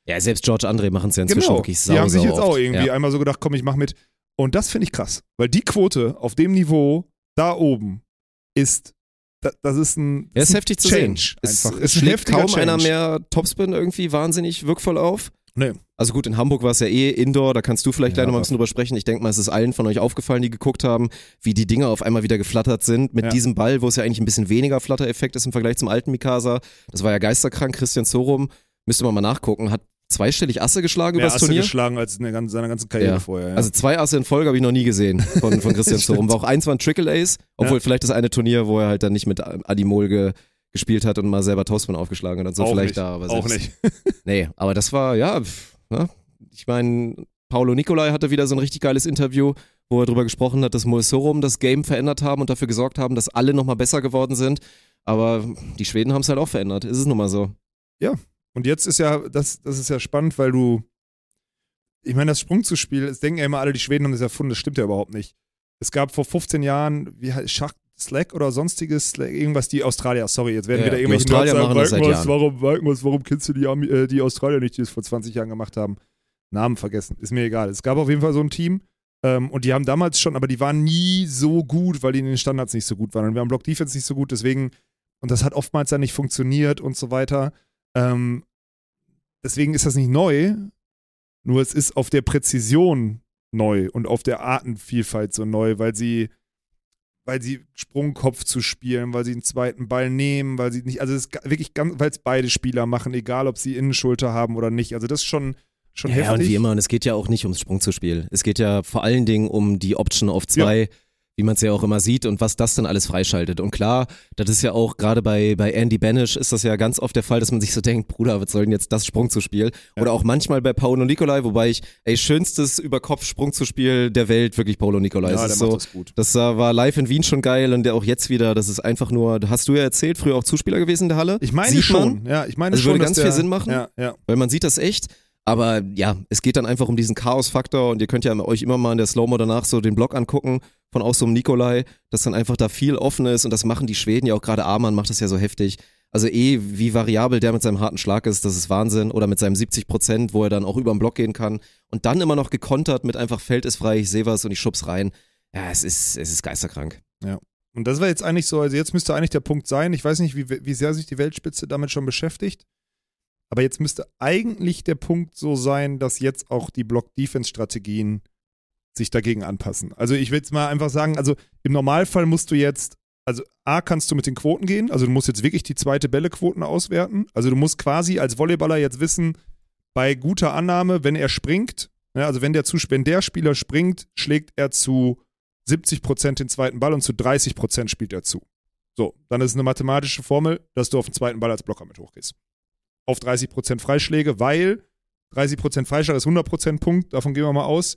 Ja, selbst George André machen es ja inzwischen wirklich sau, Genau. die haben sich jetzt oft. auch irgendwie Ja. einmal so gedacht, komm, ich mach mit. Und das finde ich krass, weil die Quote auf dem Niveau da oben ist, da, das ist ein, Ja, ist heftig zu Change sehen. Es, einfach. es ein schlägt kaum einer Change. mehr Topspin irgendwie wahnsinnig wirkvoll auf. Nee. Also gut, in Hamburg war es ja eh Indoor, da kannst du vielleicht Ja, gleich noch mal ein bisschen drüber sprechen. Ich denke mal, es ist allen von euch aufgefallen, die geguckt haben, wie die Dinger auf einmal wieder geflattert sind mit Ja. diesem Ball, wo es ja eigentlich ein bisschen weniger Flattereffekt ist im Vergleich zum alten Mikasa. Das war ja geisterkrank. Christian Sorum, müsste man mal nachgucken, hat zweistellig Asse geschlagen Mehr über das Asse Turnier. geschlagen als in der ganzen, seiner ganzen Karriere Ja. vorher. Ja. Also zwei Asse in Folge habe ich noch nie gesehen von, von *laughs* Christian. Sorum. War auch eins war ein Triple Ace, obwohl Ja. vielleicht das eine Turnier, wo er halt dann nicht mit Adimol ge, gespielt hat und mal selber Topspin aufgeschlagen hat und so auch vielleicht nicht. da. Aber auch nicht. *laughs* Nee, aber das war, ja, pff, ne? ich meine, Paolo Nicolai hatte wieder so ein richtig geiles Interview, wo er darüber gesprochen hat, dass Moesorum das Game verändert haben und dafür gesorgt haben, dass alle nochmal besser geworden sind. Aber die Schweden haben es halt auch verändert. Ist es nun mal so. Und jetzt ist ja, das, das ist ja spannend, weil du, ich meine, das Sprungzuspiel, es denken ja immer alle, die Schweden haben das erfunden, das stimmt ja überhaupt nicht. Es gab vor 15 Jahren, wie Schach, Slack oder sonstiges, Slack, irgendwas, die Australier, sorry, jetzt werden Ja, wieder irgendwelche Australier Nerds machen Walkenhorst, Jahren. warum, Walkenhorst, warum kennst du die, äh, die Australier nicht, die es vor 20 Jahren gemacht haben? Namen vergessen, ist mir egal. Es gab auf jeden Fall so ein Team ähm, und die haben damals schon, aber die waren nie so gut, weil die in den Standards nicht so gut waren. Und wir haben Block Defense nicht so gut, deswegen, und das hat oftmals dann nicht funktioniert und so weiter. Ähm, deswegen ist das nicht neu, nur es ist auf der Präzision neu und auf der Artenvielfalt so neu, weil sie, weil sie Sprungkopf zu spielen, weil sie einen zweiten Ball nehmen, weil sie nicht, also es ist wirklich ganz, weil es beide Spieler machen, egal ob sie Innenschulter haben oder nicht. Also das ist schon, schon Ja, heftig. und wie immer, und es geht ja auch nicht ums Sprungzuspiel. Es geht ja vor allen Dingen um die Option auf zwei, wie man es ja auch immer sieht und was das dann alles freischaltet. Und klar, das ist ja auch gerade bei, bei Andy Banish ist das ja ganz oft der Fall, dass man sich so denkt, Bruder, was soll denn jetzt das Sprungzuspiel? Oder auch manchmal bei Paulo Nicolai, wobei ich, ey, schönstes Überkopf-Sprungzuspiel der Welt, wirklich Paulo Nicolai. ja, der ist so, das gut. das war live in Wien schon geil und der auch jetzt wieder, das ist einfach nur, hast du ja erzählt, früher auch Zuspieler gewesen in der Halle? Ich meine Sieht schon, Man, ja, ich meine Also schon, würde ganz viel Sinn machen. Ja, ja. weil man sieht das echt. Aber ja, es geht dann einfach um diesen Chaos-Faktor und ihr könnt ja euch immer mal in der Slow-Mo danach so den Blog angucken von auch so einem Nikolai, dass dann einfach da viel offen ist und das machen die Schweden ja auch gerade Amann macht das ja so heftig. Also eh, wie variabel der mit seinem harten Schlag ist, das ist Wahnsinn. Oder mit seinem 70 Prozent, wo er dann auch über den Block gehen kann. Und dann immer noch gekontert mit einfach Feld ist frei, ich sehe was und ich schub's rein. Ja, es ist, es ist geisterkrank. Und das war jetzt eigentlich so, also jetzt müsste eigentlich der Punkt sein, ich weiß nicht, wie, wie sehr sich die Weltspitze damit schon beschäftigt, aber jetzt müsste eigentlich der Punkt so sein, dass jetzt auch die Block-Defense-Strategien sich dagegen anpassen. Also ich will jetzt mal einfach sagen, also im Normalfall musst du jetzt, also A, kannst du mit den Quoten gehen, also du musst jetzt wirklich die zweite Bälle-Quoten auswerten. Also du musst quasi als Volleyballer jetzt wissen, bei guter Annahme, wenn er springt, ja, also wenn der, Zus- wenn der Spieler springt, schlägt er zu 70% den zweiten Ball und zu 30% spielt er zu. So, dann ist es eine mathematische Formel, dass du auf den zweiten Ball als Blocker mit hochgehst. Auf 30% Freischläge, weil 30% Freischlag ist 100% Punkt, davon gehen wir mal aus.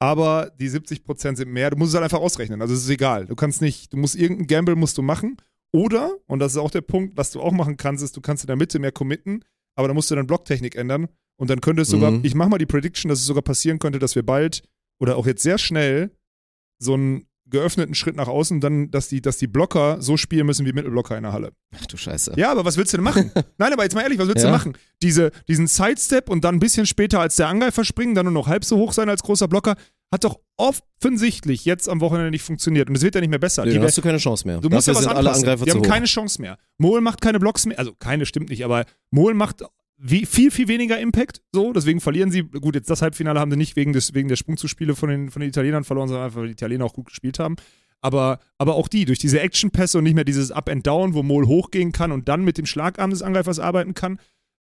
Aber die 70% sind mehr. Du musst es halt einfach ausrechnen. Also es ist egal. Du kannst nicht, du musst irgendeinen Gamble musst du machen. Oder, und das ist auch der Punkt, was du auch machen kannst, ist, du kannst in der Mitte mehr committen, aber dann musst du deine Blocktechnik ändern. Und dann könnte es sogar, Mhm. ich mache mal die Prediction, dass es sogar passieren könnte, dass wir bald oder auch jetzt sehr schnell so einen geöffneten Schritt nach außen, dann, dass die, dass die Blocker so spielen müssen wie Mittelblocker in der Halle. Ach du Scheiße. Ja, aber was willst du denn machen? *laughs* Nein, aber jetzt mal ehrlich, was willst Ja. du machen? Diese, diesen Sidestep und dann ein bisschen später als der Angreifer springen, dann nur noch halb so hoch sein als großer Blocker, hat doch offensichtlich jetzt am Wochenende nicht funktioniert. Und es wird ja nicht mehr besser. Nee, Die hast du keine Chance mehr. Du musst ja was sind alle anpassen. Angreifer Die haben hoch. keine Chance mehr. Mohl macht keine Blocks mehr. Also keine stimmt nicht, aber Mohl macht wie, viel, viel weniger Impact. So, deswegen verlieren sie. Gut, jetzt das Halbfinale haben sie nicht wegen, des, wegen der Sprungzuspiele von den, von den Italienern verloren, sondern einfach, weil die Italiener auch gut gespielt haben. Aber, aber auch die, durch diese Action-Pässe und nicht mehr dieses Up and Down, wo Mohl hochgehen kann und dann mit dem Schlagarm des Angreifers arbeiten kann,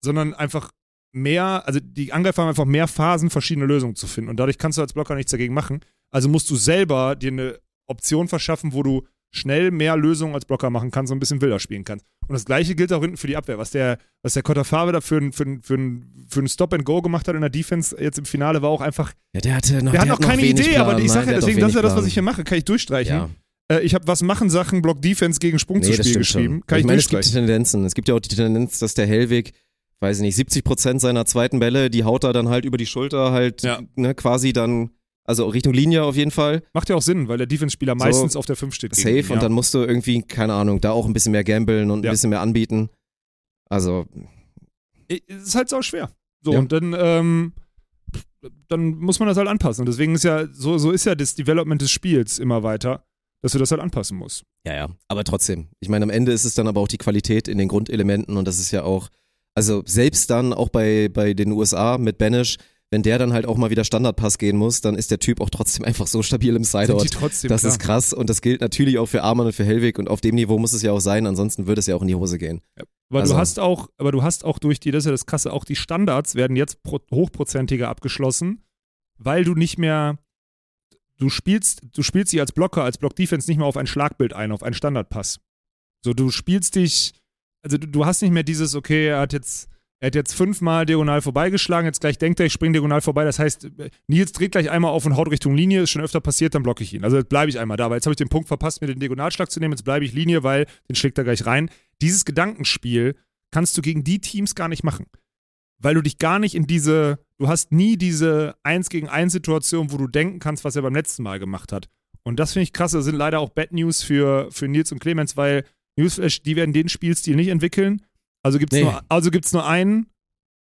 sondern einfach mehr, also die Angreifer haben einfach mehr Phasen, verschiedene Lösungen zu finden. Und dadurch kannst du als Blocker nichts dagegen machen. Also musst du selber dir eine Option verschaffen, wo du schnell mehr Lösungen als Blocker machen kannst und ein bisschen wilder spielen kannst. Und das gleiche gilt auch hinten für die Abwehr. Was der, was der Kottafarbe da für ein, für, ein, für, ein, für ein Stop and Go gemacht hat in der Defense jetzt im Finale war auch einfach. Ja, der hatte noch, Der hat der noch keine Idee, Plan. aber ich Nein, sage ja hat deswegen, das ist ja das, was ich hier mache. Kann ich durchstreichen. Ja. Äh, ich habe was machen Sachen Block Defense gegen Sprung Nee, zu Spiel geschrieben. schon. Kann ich ich, meine, es gibt durchstreichen. Tendenzen. Es gibt ja auch die Tendenz, dass der Hellweg, weiß ich nicht, 70 Prozent seiner zweiten Bälle, die haut er dann halt über die Schulter halt Ja. ne, quasi dann, also Richtung Linie auf jeden Fall, Macht ja auch Sinn, weil der Defense-Spieler So, meistens auf der 5 steht. gegen safe ja. und dann musst du irgendwie, keine Ahnung, da auch ein bisschen mehr gambeln und ein Ja. bisschen mehr anbieten. Also, es ist halt sau schwer. So, Ja. und dann, ähm, dann muss man das halt anpassen. Und deswegen ist ja, so, so ist ja das Development des Spiels immer weiter, dass du das halt anpassen musst. ja, ja, aber trotzdem. Ich meine, am Ende ist es dann aber auch die Qualität in den Grundelementen und das ist ja auch, also selbst dann auch bei, bei den USA mit Banish, wenn der dann halt auch mal wieder Standardpass gehen muss, dann ist der Typ auch trotzdem *laughs* einfach so stabil im Sideout. trotzdem Das klar. ist krass und das gilt natürlich auch für Arman und für Hellwig und auf dem Niveau muss es ja auch sein, ansonsten würde es ja auch in die Hose gehen. Aber Also- du hast auch, aber du hast auch durch die, das ist ja das Krasse, auch die Standards werden jetzt pro, hochprozentiger abgeschlossen, weil du nicht mehr, du spielst, du spielst sie als Blocker, als Block-Defense nicht mehr auf ein Schlagbild ein, auf einen Standardpass. So, du spielst dich, also du, du hast nicht mehr dieses, okay, er hat jetzt, er hat jetzt fünfmal diagonal vorbeigeschlagen, jetzt gleich denkt er, ich springe diagonal vorbei. Das heißt, Nils dreht gleich einmal auf und haut Richtung Linie, ist schon öfter passiert, dann blocke ich ihn. Also bleibe ich einmal da, weil jetzt habe ich den Punkt verpasst, mir den Diagonalschlag zu nehmen, jetzt bleibe ich Linie, weil den schlägt er gleich rein. Dieses Gedankenspiel kannst du gegen die Teams gar nicht machen. Weil du dich gar nicht in diese, du hast nie diese 1 gegen 1 Situation, wo du denken kannst, was er beim letzten Mal gemacht hat. Und das finde ich krass. Das sind leider auch Bad News für, für Nils und Clemens, weil Newsflash, die werden den Spielstil nicht entwickeln. Also gibt es Nee. nur, also gibt's nur einen,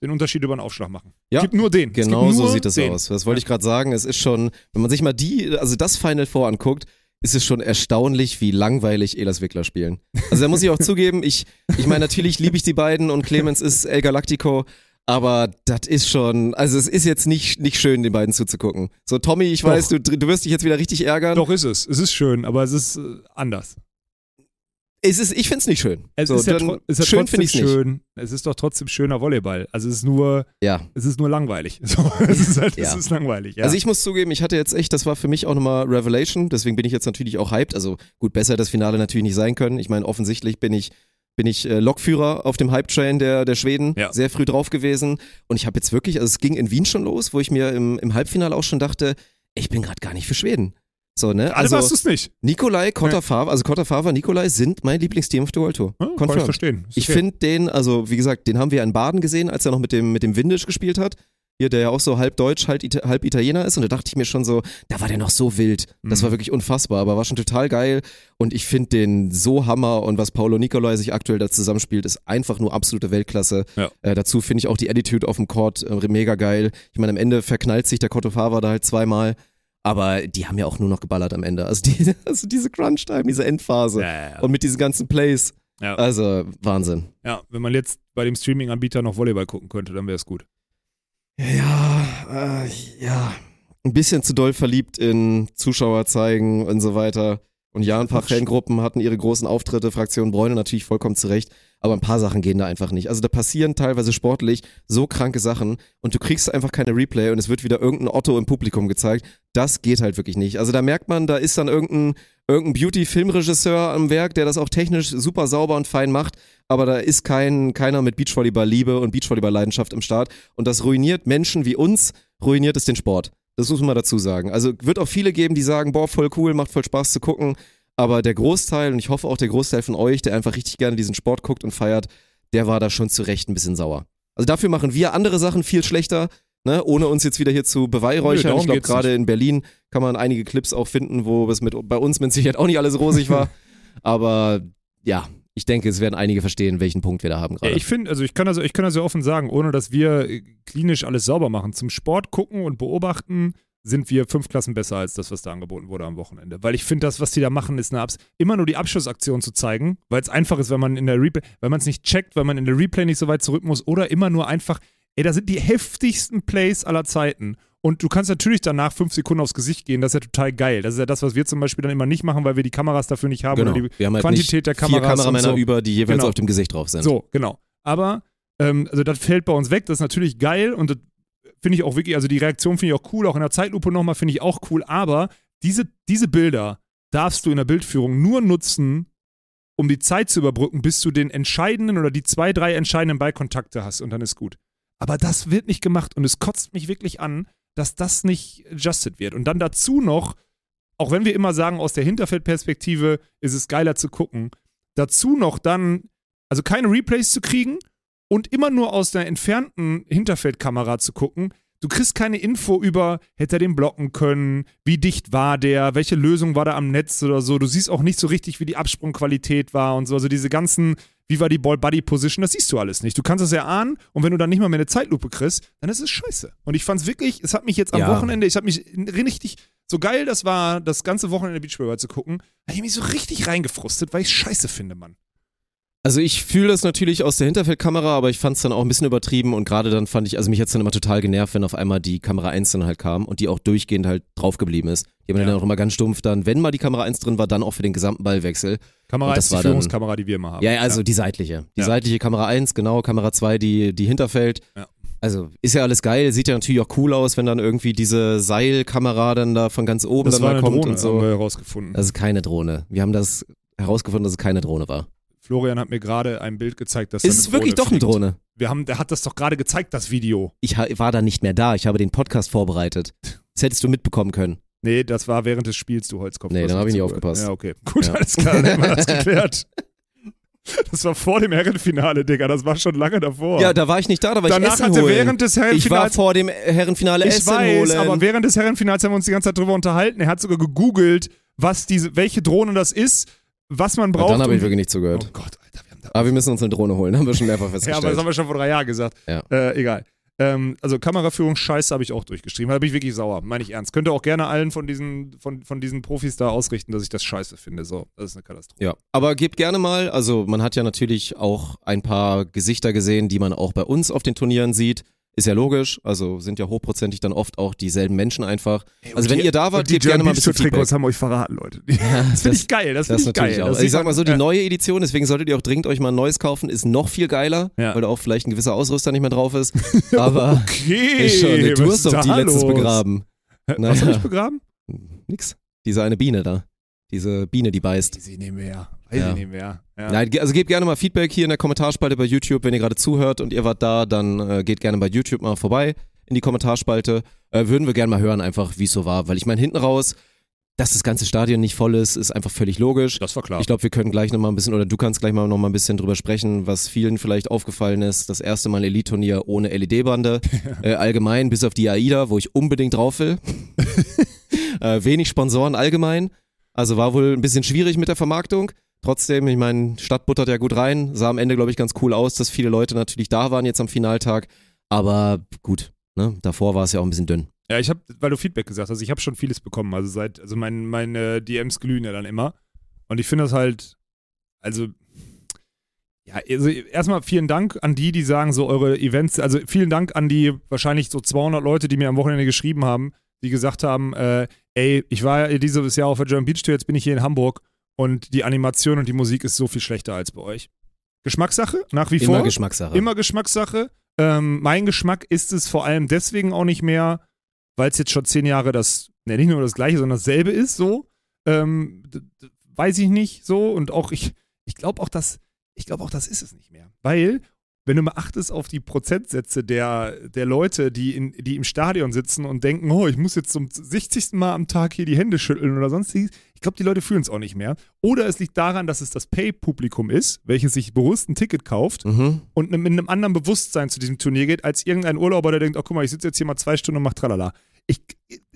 den Unterschied über einen Aufschlag machen. Ja, es gibt nur den. Es Genau so sieht das den. aus. Das wollte ich gerade sagen. Es ist schon, wenn man sich mal die, also das Final Four anguckt, ist es schon erstaunlich, wie langweilig Elas Wickler spielen. Also da muss ich auch *laughs* zugeben, ich, ich meine, natürlich liebe ich die beiden und Clemens ist El Galactico, aber das ist schon, also es ist jetzt nicht, nicht schön, den beiden zuzugucken. So, Tommy, ich Doch. weiß, du, du wirst dich jetzt wieder richtig ärgern. Doch ist es. Es ist schön, aber es ist äh, anders. Es ist, ich finde es nicht schön. Es so, ist ja, tro- ist ja schön trotzdem es nicht. schön. Es ist doch trotzdem schöner Volleyball. Also es ist nur, Ja. es ist nur langweilig. *laughs* So, es ist halt, es Ja. ist langweilig. Ja. Also ich muss zugeben, ich hatte jetzt echt, das war für mich auch nochmal Revelation, deswegen bin ich jetzt natürlich auch hyped. Also gut, besser hätte das Finale natürlich nicht sein können. Ich meine, offensichtlich bin ich bin ich äh, Lokführer auf dem Hype-Train der, der Schweden, Ja. sehr früh drauf gewesen. Und ich habe jetzt wirklich, also es ging in Wien schon los, wo ich mir im, im Halbfinale auch schon dachte, ich bin gerade gar nicht für Schweden. So, ne? also warst du es nicht. Nikolai, Kotafava, also Kotafava, Nikolai sind mein Lieblingsteam auf der World Tour. Ja, kann ich verstehen. Ist Ich okay. finde den, also wie gesagt, den haben wir in Baden gesehen, als er noch mit dem, mit dem Windisch gespielt hat. Hier, der ja auch so halb Deutsch, halb, Ita halb Italiener ist. Und da dachte ich mir schon so, da war der noch so wild. Das Mhm. war wirklich unfassbar, aber war schon total geil. Und ich finde den so Hammer. Und was Paolo Nicolai sich aktuell da zusammenspielt, ist einfach nur absolute Weltklasse. Ja. Äh, dazu finde ich auch die Attitude auf dem Court äh, mega geil. Ich meine, am Ende verknallt sich der Kotofava da halt zweimal. Aber die haben ja auch nur noch geballert am Ende. Also, die, *laughs* also diese Crunch-Time, diese Endphase. Ja, ja, ja. Und mit diesen ganzen Plays. Also, Wahnsinn. ja, wenn man jetzt bei dem Streaming-Anbieter noch Volleyball gucken könnte, dann wäre es gut. Ja, äh, ja. Ein bisschen zu doll verliebt in Zuschauer zeigen und so weiter. Und ja, ein paar sch- Fangruppen hatten ihre großen Auftritte, Fraktion Bräune natürlich vollkommen zurecht, aber ein paar Sachen gehen da einfach nicht. Also da passieren teilweise sportlich so kranke Sachen und du kriegst einfach keine Replay und es wird wieder irgendein Otto im Publikum gezeigt. Das geht halt wirklich nicht. Also da merkt man, da ist dann irgendein, irgendein Beauty-Filmregisseur am Werk, der das auch technisch super sauber und fein macht, aber da ist kein, keiner mit Beachvolleyball-Liebe und Beachvolleyball-Leidenschaft im Start und das ruiniert Menschen wie uns, ruiniert es den Sport. Das muss man mal dazu sagen. Also wird auch viele geben, die sagen, boah, voll cool, macht voll Spaß zu gucken. Aber der Großteil, und ich hoffe auch der Großteil von euch, der einfach richtig gerne diesen Sport guckt und feiert, der war da schon zu Recht ein bisschen sauer. Also dafür machen wir andere Sachen viel schlechter, ne? ohne uns jetzt wieder hier zu Nö, beweihräuchern. darum ich glaube, gerade in Berlin kann man einige Clips auch finden, wo es mit bei uns mit Sicherheit auch nicht alles rosig war. *laughs* Aber ja, ich denke, es werden einige verstehen, welchen Punkt wir da haben gerade. ich finde, also ich kann also, ich kann ja offen sagen, ohne dass wir äh, klinisch alles sauber machen. Zum Sport gucken und beobachten sind wir fünf Klassen besser als das, was da angeboten wurde am Wochenende. Weil ich finde, das, was die da machen, ist eine Abs immer nur die Abschlussaktion zu zeigen, weil es einfach ist, wenn man in der Replay, wenn man es nicht checkt, weil man in der Replay nicht so weit zurück muss oder immer nur einfach, ey, da sind die heftigsten Plays aller Zeiten. Und du kannst natürlich danach fünf Sekunden aufs Gesicht gehen, das ist ja total geil. Das ist ja das, was wir zum Beispiel dann immer nicht machen, weil wir die Kameras dafür nicht haben genau. oder die wir haben halt Quantität der vier Kameras. Kameramänner und so. über, die jeweils Genau. auf dem Gesicht drauf sind. So, genau. Aber, ähm, also das fällt bei uns weg, das ist natürlich geil und das finde ich auch wirklich, also die Reaktion finde ich auch cool, auch in der Zeitlupe nochmal finde ich auch cool, aber diese, diese Bilder darfst du in der Bildführung nur nutzen, um die Zeit zu überbrücken, bis du den entscheidenden oder die zwei, drei entscheidenden Ballkontakte hast und dann ist gut. Aber das wird nicht gemacht und es kotzt mich wirklich an, dass das nicht adjusted wird. Und dann dazu noch, auch wenn wir immer sagen, aus der Hinterfeldperspektive ist es geiler zu gucken, dazu noch dann, also keine Replays zu kriegen und immer nur aus der entfernten Hinterfeldkamera zu gucken. Du kriegst keine Info über, hätte er den blocken können, wie dicht war der, welche Lösung war da am Netz oder so. Du siehst auch nicht so richtig, wie die Absprungqualität war und so. Also diese ganzen, wie war die Ball-Buddy-Position, das siehst du alles nicht. Du kannst es erahnen und wenn du dann nicht mal mehr eine Zeitlupe kriegst, dann ist es scheiße. Und ich fand's wirklich, es hat mich jetzt am Ja. Wochenende, ich habe mich richtig, so geil das war, das ganze Wochenende Beachvolleyball zu gucken, habe ich mich so richtig reingefrustet, weil ich scheiße finde, Mann. Also ich fühle das natürlich aus der Hinterfeldkamera, aber ich fand es dann auch ein bisschen übertrieben und gerade dann fand ich, also mich hat es dann immer total genervt, wenn auf einmal die Kamera 1 dann halt kam und die auch durchgehend halt drauf geblieben ist. Die haben Ja. dann auch immer ganz stumpf dann, wenn mal die Kamera 1 drin war, dann auch für den gesamten Ballwechsel. Kamera Und das ist die dann- Führungskamera, die wir immer haben. Ja, ja, also die seitliche. Die Ja. seitliche Kamera 1, genau, Kamera 2, die, die Hinterfeld. Ja. Also ist ja alles geil, sieht ja natürlich auch cool aus, wenn dann irgendwie diese Seilkamera dann da von ganz oben das dann war mal kommt Drohne, und haben wir so. herausgefunden. Das ist keine Drohne. Wir haben das herausgefunden, dass es keine Drohne war. Florian hat mir gerade ein Bild gezeigt, dass da Ist es wirklich doch eine. Drohne? Wir haben, der hat das doch gerade gezeigt, das Video. Ich war da nicht mehr da, ich habe den Podcast vorbereitet. Das hättest du mitbekommen können. Nee, das war während des Spiels, du Holzkopf. Nee, du hast dann hab ich nicht aufgepasst. Ja, okay. Gut, Ja. alles klar, dann haben wir das *laughs* geklärt. Das war vor dem Herrenfinale, Digga. Das war schon lange davor. Ja, da war ich nicht da, da war Danach ich Essen hatte holen. während des ich war Herrenfinals. vor dem Herrenfinale Ich Essen weiß, holen. aber während des Herrenfinals haben wir uns die ganze Zeit drüber unterhalten. Er hat sogar gegoogelt, was diese, welche Drohne das ist, was man Und braucht. dann habe ich wirklich nicht oh zugehört. Gott, Alter, wir haben da Aber wir müssen uns eine Drohne holen, *laughs* haben wir schon mehrfach Ja, festgestellt. aber das haben wir schon vor drei Jahren gesagt. Ja. Äh, egal. Ähm, also Kameraführung scheiße habe ich auch durchgeschrieben. Da bin ich wirklich sauer, meine ich ernst. Könnte auch gerne allen von diesen, von, von diesen Profis da ausrichten, dass ich das scheiße finde. So, das ist eine Katastrophe. Ja, aber gebt gerne mal, also man hat ja natürlich auch ein paar Gesichter gesehen, die man auch bei uns auf den Turnieren sieht. Ist ja logisch, also sind ja hochprozentig dann oft auch dieselben Menschen einfach. Also Und wenn die- ihr da wart, die gebt gerne mal ein bisschen Trikots. haben euch verraten, Leute. *laughs* das finde ich geil, das Das finde ich geil. auch. Das Also ich sag mal so, die man- neue Edition, deswegen solltet ihr auch dringend euch mal ein neues kaufen, ist noch viel geiler, Ja. weil da auch vielleicht ein gewisser Ausrüster nicht mehr drauf ist. *laughs* Aber Okay, ist schon, du was hast doch die letztes begraben. Was Naja. hab ich begraben? Nix. Diese eine Biene da. Diese Biene, die beißt. Sie nehmen wir ja. Weiß Ja. ich nicht mehr. Ja. Nein, also gebt gerne mal Feedback hier in der Kommentarspalte bei YouTube. Wenn ihr gerade zuhört und ihr wart da, dann äh, geht gerne bei YouTube mal vorbei in die Kommentarspalte. Äh, würden wir gerne mal hören, einfach wie es so war. Weil ich meine, hinten raus, dass das ganze Stadion nicht voll ist, ist einfach völlig logisch. Das war klar. Ich glaube, wir können gleich nochmal ein bisschen, oder du kannst gleich mal noch mal ein bisschen drüber sprechen, was vielen vielleicht aufgefallen ist. Das erste Mal Elite-Turnier ohne LED-Bande. *laughs* äh, allgemein, bis auf die AIDA, wo ich unbedingt drauf will. *laughs* äh, wenig Sponsoren allgemein. Also war wohl ein bisschen schwierig mit der Vermarktung. Trotzdem, ich meine, Stadt buttert ja gut rein. Sah am Ende, glaube ich, ganz cool aus, dass viele Leute natürlich da waren jetzt am Finaltag. Aber gut, ne? davor war es ja auch ein bisschen dünn. Ja, ich habe, weil du Feedback gesagt hast, ich habe schon vieles bekommen. Also seit, also mein, meine DMs glühen ja dann immer. Und ich finde das halt, also, ja, also erstmal vielen Dank an die, die sagen, so eure Events, also vielen Dank an die wahrscheinlich so 200 Leute, die mir am Wochenende geschrieben haben, die gesagt haben, äh, ey, ich war ja dieses Jahr auf der German Beach Tour, jetzt bin ich hier in Hamburg und die Animation und die Musik ist so viel schlechter als bei euch. Geschmackssache, nach wie vor. Immer Geschmackssache. Immer Geschmackssache. Ähm, mein Geschmack ist es vor allem deswegen auch nicht mehr, weil es jetzt schon zehn Jahre das, ne, nicht nur das gleiche, sondern dasselbe ist, so. Ähm, weiß ich nicht so. Und auch ich, ich glaube auch, dass, ich glaube auch, das ist es nicht mehr. Weil, wenn du mal achtest auf die Prozentsätze der, der Leute, die, in, die im Stadion sitzen und denken, oh, ich muss jetzt zum 60. Mal am Tag hier die Hände schütteln oder sonstiges, ich glaube, die Leute fühlen es auch nicht mehr. Oder es liegt daran, dass es das Pay-Publikum ist, welches sich bewusst ein Ticket kauft Mhm. und mit einem anderen Bewusstsein zu diesem Turnier geht, als irgendein Urlauber, der denkt, oh guck mal, ich sitze jetzt hier mal zwei Stunden und mach tralala. Ich,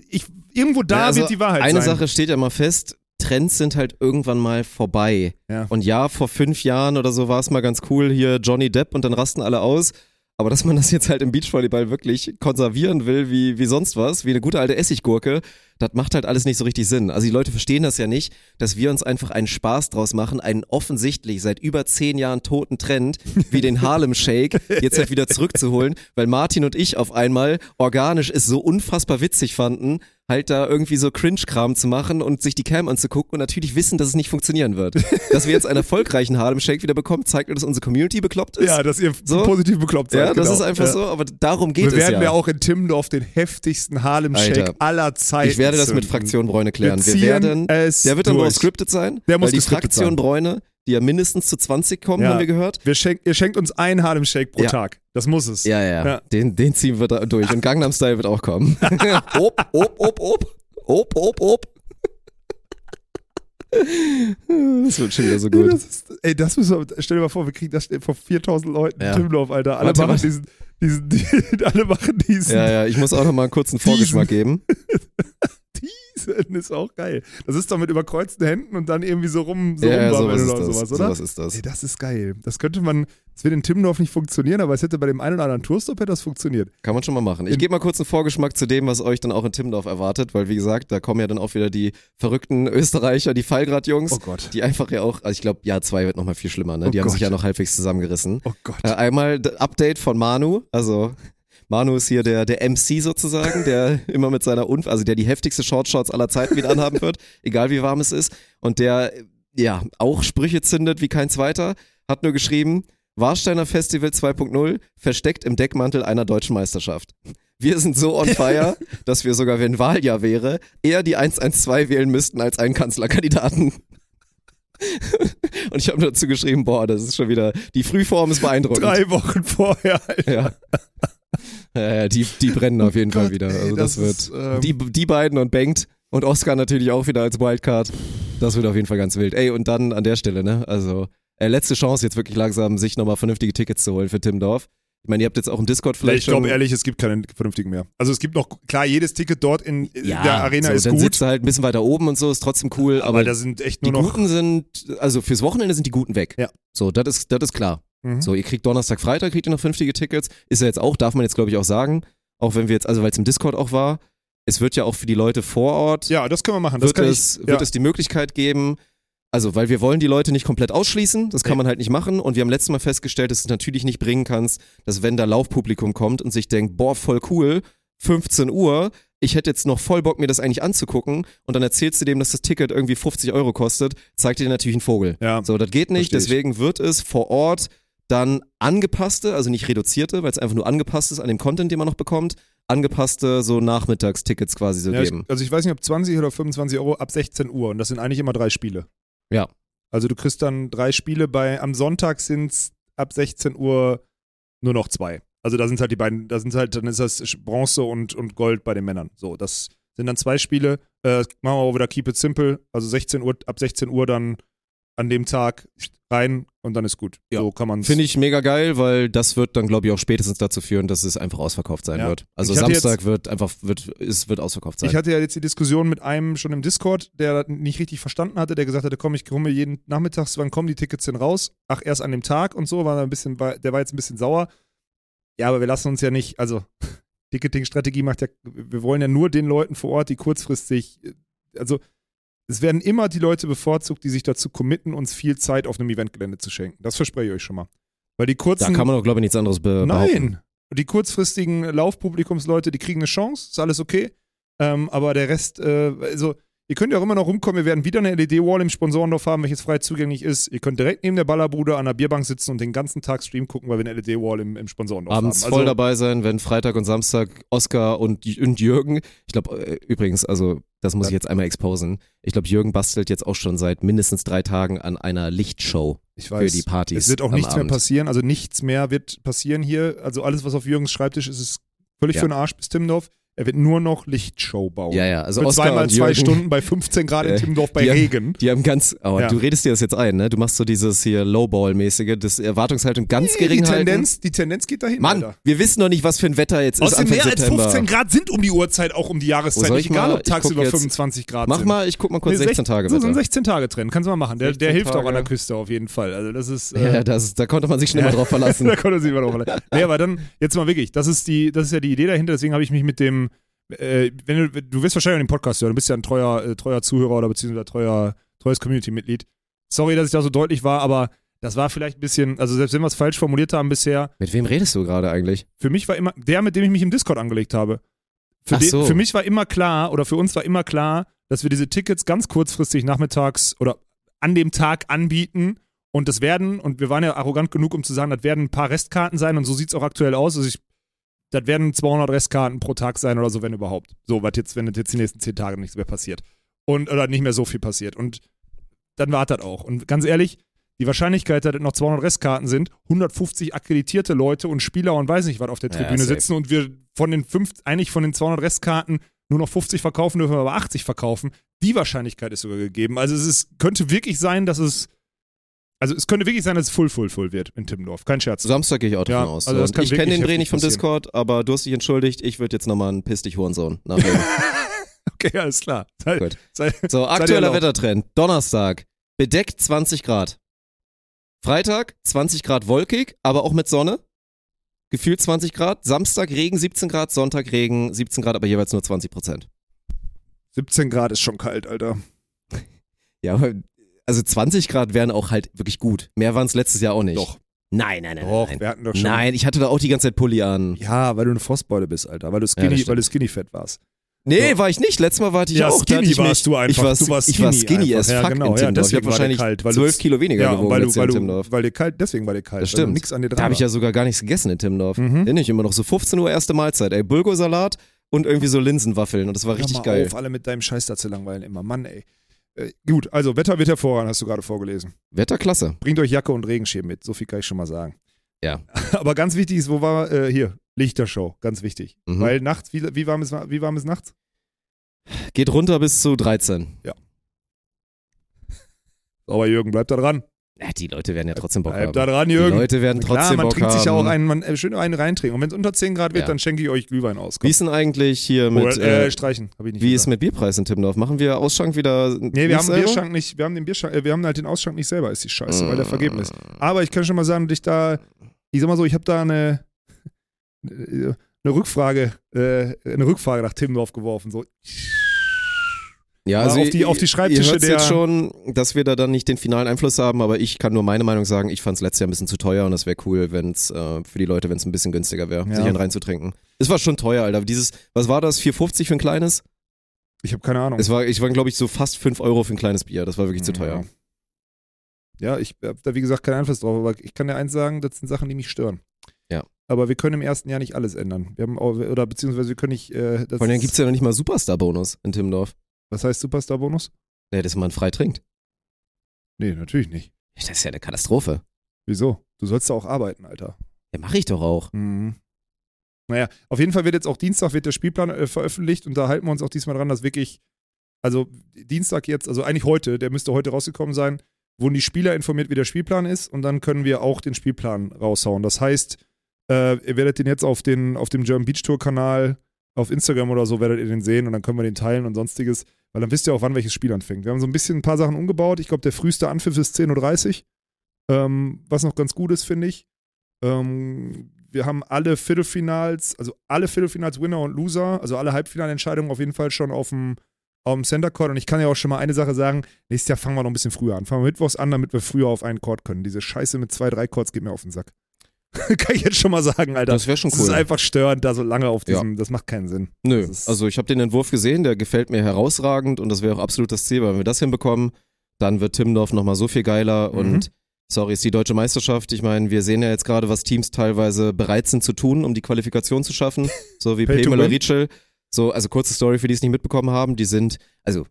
ich, irgendwo da Ja, also wird die Wahrheit Eine sein. Sache steht ja mal fest, Trends sind halt irgendwann mal vorbei. Ja. Und ja, vor fünf Jahren oder so war es mal ganz cool, hier Johnny Depp und dann rasten alle aus. Aber dass man das jetzt halt im Beachvolleyball wirklich konservieren will, wie, wie sonst was, wie eine gute alte Essiggurke, das macht halt alles nicht so richtig Sinn. Also die Leute verstehen das ja nicht, dass wir uns einfach einen Spaß draus machen, einen offensichtlich seit über zehn Jahren toten Trend, wie den Harlem Shake, jetzt halt wieder zurückzuholen, weil Martin und ich auf einmal organisch es so unfassbar witzig fanden, halt da irgendwie so Cringe-Kram zu machen und sich die Cam anzugucken und natürlich wissen, dass es nicht funktionieren wird. Dass wir jetzt einen erfolgreichen Harlem Shake wieder bekommen, zeigt nur, dass unsere Community bekloppt ist. ja, dass ihr So? positiv bekloppt seid. Ja, das genau. ist einfach Ja. so, aber darum geht Wir es werden ja. ja auch in Timmendorf den heftigsten Harlem Shake Alter. aller Zeiten. ich werde das mit. Fraktion Bräune klären. Wir, ziehen werden, es der wird dann durch. scripted sein, Der muss weil die Fraktion sein. Bräune, die ja mindestens zu 20 kommen, Ja. haben wir gehört. Wir schenk, ihr schenkt uns einen Harlem Shake pro Ja. Tag. Das muss es. Ja, ja, Ja. Den, den ziehen wir da durch. Und Gangnam Style wird auch kommen. *laughs* op, op, op, op. Op, op, op. Das wird schon wieder so gut. Das ist, ey, das müssen wir, stell dir mal vor, wir kriegen das vor 4000 Leuten Ja. Timmendorf, Alter. Alle Warte, machen warte. diesen, diesen, *laughs* die, alle machen diesen, Ja, ja, ich muss auch noch mal einen kurzen Vorgeschmack geben. *laughs* diesen, ist auch geil. Das ist doch mit überkreuzten Händen und dann irgendwie so rum, so ja, sowas oder das. sowas, oder? Sowas ist das. Ey, das ist geil. Das könnte man, das wird in Timmendorf nicht funktionieren, aber es hätte bei dem einen oder anderen Tourstop hätte das funktioniert. Kann man schon mal machen. Ich gebe mal kurz einen Vorgeschmack zu dem, was euch dann auch in Timmendorf erwartet, weil wie gesagt, da kommen ja dann auch wieder die verrückten Österreicher, die Fallgrad-Jungs, Oh Gott. die einfach ja auch, also ich glaube, Jahr zwei wird nochmal viel schlimmer, ne? Oh Die haben sich Gott. ja noch halbwegs zusammengerissen. Oh Gott. Äh, einmal Update von Manu, also Manu ist hier der, der MC sozusagen, der *laughs* immer mit seiner, Unf also der die heftigste Shortshorts aller Zeiten wieder anhaben wird, egal wie warm es ist. Und der, ja, auch Sprüche zündet wie kein zweiter, hat nur geschrieben, Warsteiner Festival 2.0 versteckt im Deckmantel einer deutschen Meisterschaft. Wir sind so on fire, *laughs* dass wir sogar, wenn Wahljahr wäre, eher die 112 wählen müssten als einen Kanzlerkandidaten. Und ich habe dazu geschrieben, boah, das ist schon wieder, die Frühform ist beeindruckend. Drei Wochen vorher, Alter. Ja. *laughs* Ja, die, die brennen auf jeden Fall Gott, wieder. ey, Also das, das ist, wird ähm, die, die beiden und Bengt und Oscar natürlich auch wieder als Wildcard. Das wird auf jeden Fall ganz wild. Ey, und dann an der Stelle, ne? Also, äh, letzte Chance jetzt wirklich langsam, sich nochmal vernünftige Tickets zu holen für Timmendorf. Ich meine, ihr habt jetzt auch im Discord vielleicht ich glaube ehrlich, es gibt keine vernünftigen mehr. Also es gibt noch, klar, jedes Ticket dort in ja, der Arena so, ist dann gut, sitzt du halt ein bisschen weiter oben und so, ist trotzdem cool, aber, aber, da sind echt die nur noch. Guten sind, also fürs Wochenende sind die Guten weg. Ja. So, das ist, das ist klar. Mhm. So, ihr kriegt Donnerstag, Freitag, kriegt ihr noch vernünftige Tickets. Ist ja jetzt auch, darf man jetzt glaube ich auch sagen, auch wenn wir jetzt, also weil es im Discord auch war, es wird ja auch für die Leute vor Ort, Ja, das können wir machen. Das wird, es, ich, wird ja. es die Möglichkeit geben, Also, weil wir wollen die Leute nicht komplett ausschließen, das kann man halt nicht machen. Und wir haben letztes Mal festgestellt, dass du es natürlich nicht bringen kannst, dass wenn da Laufpublikum kommt und sich denkt, boah, voll cool, 15 Uhr, ich hätte jetzt noch voll Bock, mir das eigentlich anzugucken und dann erzählst du dem, dass das Ticket irgendwie 50 Euro kostet, zeigt dir natürlich einen Vogel. Ja. So, das geht nicht, deswegen wird es vor Ort dann angepasste, also nicht reduzierte, weil es einfach nur angepasst ist an dem Content, den man noch bekommt, angepasste so Nachmittagstickets quasi so Ja, ich, geben. also ich weiß nicht, ob 20 oder 25 Euro ab 16 Uhr und das sind eigentlich immer drei Spiele. Ja. Also du kriegst dann drei Spiele bei, am Sonntag sind es ab 16 Uhr nur noch zwei. Also da sind halt die beiden, da sind halt, dann ist das Bronze und, und Gold bei den Männern. So, das sind dann zwei Spiele. Äh, machen wir auch wieder Keep It Simple. Also 16 Uhr, ab 16 Uhr dann an dem Tag rein und dann ist gut. Ja. So kann man Finde ich mega geil, weil das wird dann, glaube ich, auch spätestens dazu führen, dass es einfach ausverkauft sein Ja. wird. Also Samstag wird einfach, wird, es wird ausverkauft sein. Ich hatte ja jetzt die Diskussion mit einem schon im Discord, der nicht richtig verstanden hatte, der gesagt hatte, komm, ich komme jeden Nachmittags, wann kommen die Tickets denn raus? Ach, erst an dem Tag und so, war ein bisschen, der war jetzt ein bisschen sauer. Ja, aber wir lassen uns ja nicht, also *laughs* Ticketing-Strategie macht ja, wir wollen ja nur den Leuten vor Ort, die kurzfristig, also es werden immer die Leute bevorzugt, die sich dazu committen, uns viel Zeit auf einem Eventgelände zu schenken. Das verspreche ich euch schon mal. Weil die kurzen. da kann man doch, glaube ich, nichts anderes be behaupten. Nein. Die kurzfristigen Laufpublikumsleute, die kriegen eine Chance, ist alles okay. Ähm, aber der Rest, äh, also ihr könnt ja auch immer noch rumkommen, wir werden wieder eine LED-Wall im Sponsorendorf haben, welches frei zugänglich ist. Ihr könnt direkt neben der Ballerbude an der Bierbank sitzen und den ganzen Tag Stream gucken, weil wir eine LED-Wall im, im Sponsorendorf Abends haben. voll dabei sein, wenn Freitag und Samstag Oscar und, und Jürgen, ich glaube äh, übrigens, also das muss ich jetzt einmal exposen, ich glaube Jürgen bastelt jetzt auch schon seit mindestens drei Tagen an einer Lichtshow ich für die Partys. Es wird auch nichts mehr Abend. passieren, also nichts mehr wird passieren hier. Also alles, was auf Jürgens Schreibtisch ist, ist völlig Ja. für den Arsch bis Timmendorf. Er wird nur noch Lichtshow bauen. Ja, ja, also Für Oscar zweimal zwei Jürgen, Stunden bei 15 Grad in Äh, Timmendorf bei die haben- Regen. Die haben ganz, aber Ja. du redest dir das jetzt ein, ne? Du machst so dieses hier Lowball-mäßige, das Erwartungshaltung ganz Nee, gering die halten. Tendenz, die Tendenz geht dahin. Mann, Alter. wir wissen noch nicht, was für ein Wetter jetzt ist Außerdem mehr als September. 15 Grad sind um die Uhrzeit auch um die Jahreszeit. soll Nicht ich egal, mal- ob tagsüber jetzt- 25 Grad Mach sind. mal, ich guck mal kurz Nee, 16 Tage So, so ein Wetter. 16-Tage-Trend. Kannst du mal machen. Der, der 16 hilft auch an der Tage. Küste auf jeden Fall. Also das ist. Äh, Ja, das, da konnte man sich schon immer *laughs* drauf verlassen. da konnte sich mal drauf verlassen. Nee, aber dann, jetzt mal wirklich, das ist, die, das ist ja die Idee dahinter, deswegen habe ich mich mit dem, äh, wenn du, du wirst wahrscheinlich auch den Podcast hören, du bist ja ein treuer, äh, treuer Zuhörer oder beziehungsweise treuer, treues Community-Mitglied. Sorry, dass ich da so deutlich war, aber das war vielleicht ein bisschen, also selbst wenn wir es falsch formuliert haben bisher, Mit wem redest du gerade eigentlich? für mich war immer, der, mit dem ich mich im Discord angelegt habe. Für, Ach den, so. für mich war immer klar, oder für uns war immer klar, dass wir diese Tickets ganz kurzfristig nachmittags oder an dem Tag anbieten. Und das werden, und wir waren ja arrogant genug, um zu sagen, das werden ein paar Restkarten sein, und so sieht es auch aktuell aus. Also ich, das werden 200 Restkarten pro Tag sein oder so, wenn überhaupt. So, was jetzt, wenn jetzt die nächsten 10 Tage nichts mehr passiert. Und, oder nicht mehr so viel passiert. Und dann war das auch. Und ganz ehrlich, die Wahrscheinlichkeit, dass es noch 200 Restkarten sind, 150 akkreditierte Leute und Spieler und weiß nicht was auf der Ja, Tribüne safe. sitzen und wir von den fünf, eigentlich von den 200 Restkarten nur noch 50 verkaufen dürfen, aber 80 verkaufen. Die Wahrscheinlichkeit ist sogar gegeben. Also es ist, könnte wirklich sein, dass es, also es könnte wirklich sein, dass es full, full, full wird in Timmendorf. Kein Scherz. Samstag gehe ich auch davon Ja, aus. also das Und kann ich kenne den Dreh nicht vom passieren. Discord, aber du hast dich entschuldigt. Ich würde jetzt nochmal einen Piss dich Hurensohn nachlegen. *laughs* Okay, alles klar. Sei, Gut. sei, So, aktueller. Wettertrend. Donnerstag, bedeckt 20 Grad. Freitag 20 Grad wolkig, aber auch mit Sonne. Gefühlt 20 Grad. Samstag Regen 17 Grad, Sonntag Regen 17 Grad, aber jeweils nur 20 Prozent. 17 Grad ist schon kalt, Alter. *laughs* Ja, aber also 20 Grad wären auch halt wirklich gut. Mehr waren es letztes Jahr auch nicht. Doch. Nein, nein, nein. Doch, nein. wir hatten doch schon. Nein, ich hatte da auch die ganze Zeit Pulli an. Ja, weil du eine Frostbeule bist, Alter. Weil du Ja, skinny, stimmt. weil du skinny fett warst. Nee, So. war ich nicht. Letztes Mal war ich Ja, auch. skinny ich mich, warst du einfach. Ich war, Du warst ich war skinny skinny as einfach. Ja, fuck genau. in Ja, Timmendorf. ich deswegen habe wahrscheinlich kalt, weil 12 du- Kilo weniger Ja, gewogen weil du, weil, in du, Timmendorf. weil dir kalt, deswegen war dir kalt. Das stimmt. Nichts an dir dran Da habe ich ja sogar gar nichts gegessen in Timmendorf. Mhm. Bin ich immer noch so 15 Uhr erste Mahlzeit. Ey, Bulgursalat und irgendwie so Linsenwaffeln und das war richtig mal geil. auf, alle mit deinem Scheiß da zu langweilen immer. Mann, ey. Äh, gut, also Wetter wird hervorragend, hast du gerade vorgelesen. Wetter klasse. Bringt euch Jacke und Regenschirm mit, so viel kann ich schon mal sagen. Ja. *laughs* Aber ganz wichtig ist, wo war, äh, hier, Lichtershow, ganz wichtig. Mhm. Weil nachts, wie, wie, warm ist, wie warm ist nachts? Geht runter bis zu 13. *laughs* Aber Jürgen, bleib da dran. Ja, die Leute werden ja trotzdem Bock Bleib haben. da dran, Die Jürgen. Leute werden Klar, trotzdem man Bock trinkt haben. sich ja auch einen, man, äh, schön einen reintrinken. Und wenn es unter 10 Grad wird, Ja. dann schenke ich euch Glühwein aus. Wie Komm. ist denn eigentlich hier mit, Oder, äh, äh, streichen, habe ich nicht wie ist mit Bierpreis in Timmendorf? Machen wir Ausschank wieder? Nee, wir haben den? Bierschrank nicht, wir haben den Bierschrank, äh, wir haben halt den Ausschank nicht selber, ist die Scheiße, weil der vergeben ist. Aber ich kann schon mal sagen, dass ich da, ich sag mal so, ich habe da eine, *laughs* eine Rückfrage, äh, eine Rückfrage nach Timmendorf geworfen. So. Ja, also auf die- auf die Schreibtische ihr der- jetzt schon, dass wir da dann nicht den finalen Einfluss haben, aber ich kann nur meine Meinung sagen, ich fand es letztes Jahr ein bisschen zu teuer und das wäre cool, wenn es äh, für die Leute, wenn es ein bisschen günstiger wäre, Ja. sich einen reinzutrinken. Es war schon teuer, Alter. Dieses, was war das, 4,50 für ein kleines? Ich habe keine Ahnung. Es war, ich war, glaube ich, so fast 5 Euro für ein kleines Bier. Das war wirklich zu teuer. Ja, ich habe da wie gesagt keinen Einfluss drauf, aber ich kann dir eins sagen, das sind Sachen, die mich stören. Ja. Aber wir können im ersten Jahr nicht alles ändern. Wir haben auch, oder beziehungsweise wir können nicht. Äh, Vor allem gibt es ja noch nicht mal Superstar-Bonus in Timmendorf. Was heißt Superstar-Bonus? Nee, dass man frei trinkt. Nee, natürlich nicht. Das ist ja eine Katastrophe. Wieso? Du sollst da auch arbeiten, Alter. Ja, mache ich doch auch. Mhm. Naja, auf jeden Fall wird jetzt auch Dienstag wird der Spielplan äh, veröffentlicht und da halten wir uns auch diesmal dran, dass wirklich, also Dienstag jetzt, also eigentlich heute, der müsste heute rausgekommen sein, wurden die Spieler informiert, wie der Spielplan ist und dann können wir auch den Spielplan raushauen. Das heißt, äh, ihr werdet den jetzt auf, den, auf dem German Beach Tour Kanal, auf Instagram oder so, werdet ihr den sehen und dann können wir den teilen und sonstiges, weil dann wisst ihr auch, wann welches Spiel anfängt. Wir haben so ein bisschen ein paar Sachen umgebaut. Ich glaube, der früheste Anpfiff ist 10.30 Uhr, ähm, was noch ganz gut ist, finde ich. Ähm, wir haben alle Viertelfinals, also alle Viertelfinals Winner und Loser, also alle Halbfinalentscheidungen auf jeden Fall schon auf dem, auf dem Center Court. Und ich kann ja auch schon mal eine Sache sagen: nächstes Jahr fangen wir noch ein bisschen früher an. Fangen wir mittwochs an, damit wir früher auf einen Court können. Diese Scheiße mit zwei, drei Courts geht mir auf den Sack. *laughs* kann ich jetzt schon mal sagen, Alter. Das wäre schon Das ist cool. einfach störend, da so lange auf Ja. diesem, das macht keinen Sinn. Nö, also ich habe den Entwurf gesehen, der gefällt mir herausragend und das wäre auch absolut das Ziel, weil wenn wir das hinbekommen, dann wird Timmendorf nochmal so viel geiler Mhm. und sorry, ist die deutsche Meisterschaft. Ich meine, wir sehen ja jetzt gerade, was Teams teilweise bereit sind zu tun, um die Qualifikation zu schaffen, *laughs* so wie Pemela. Rietschel. So, also kurze Story für die es nicht mitbekommen haben, die sind, also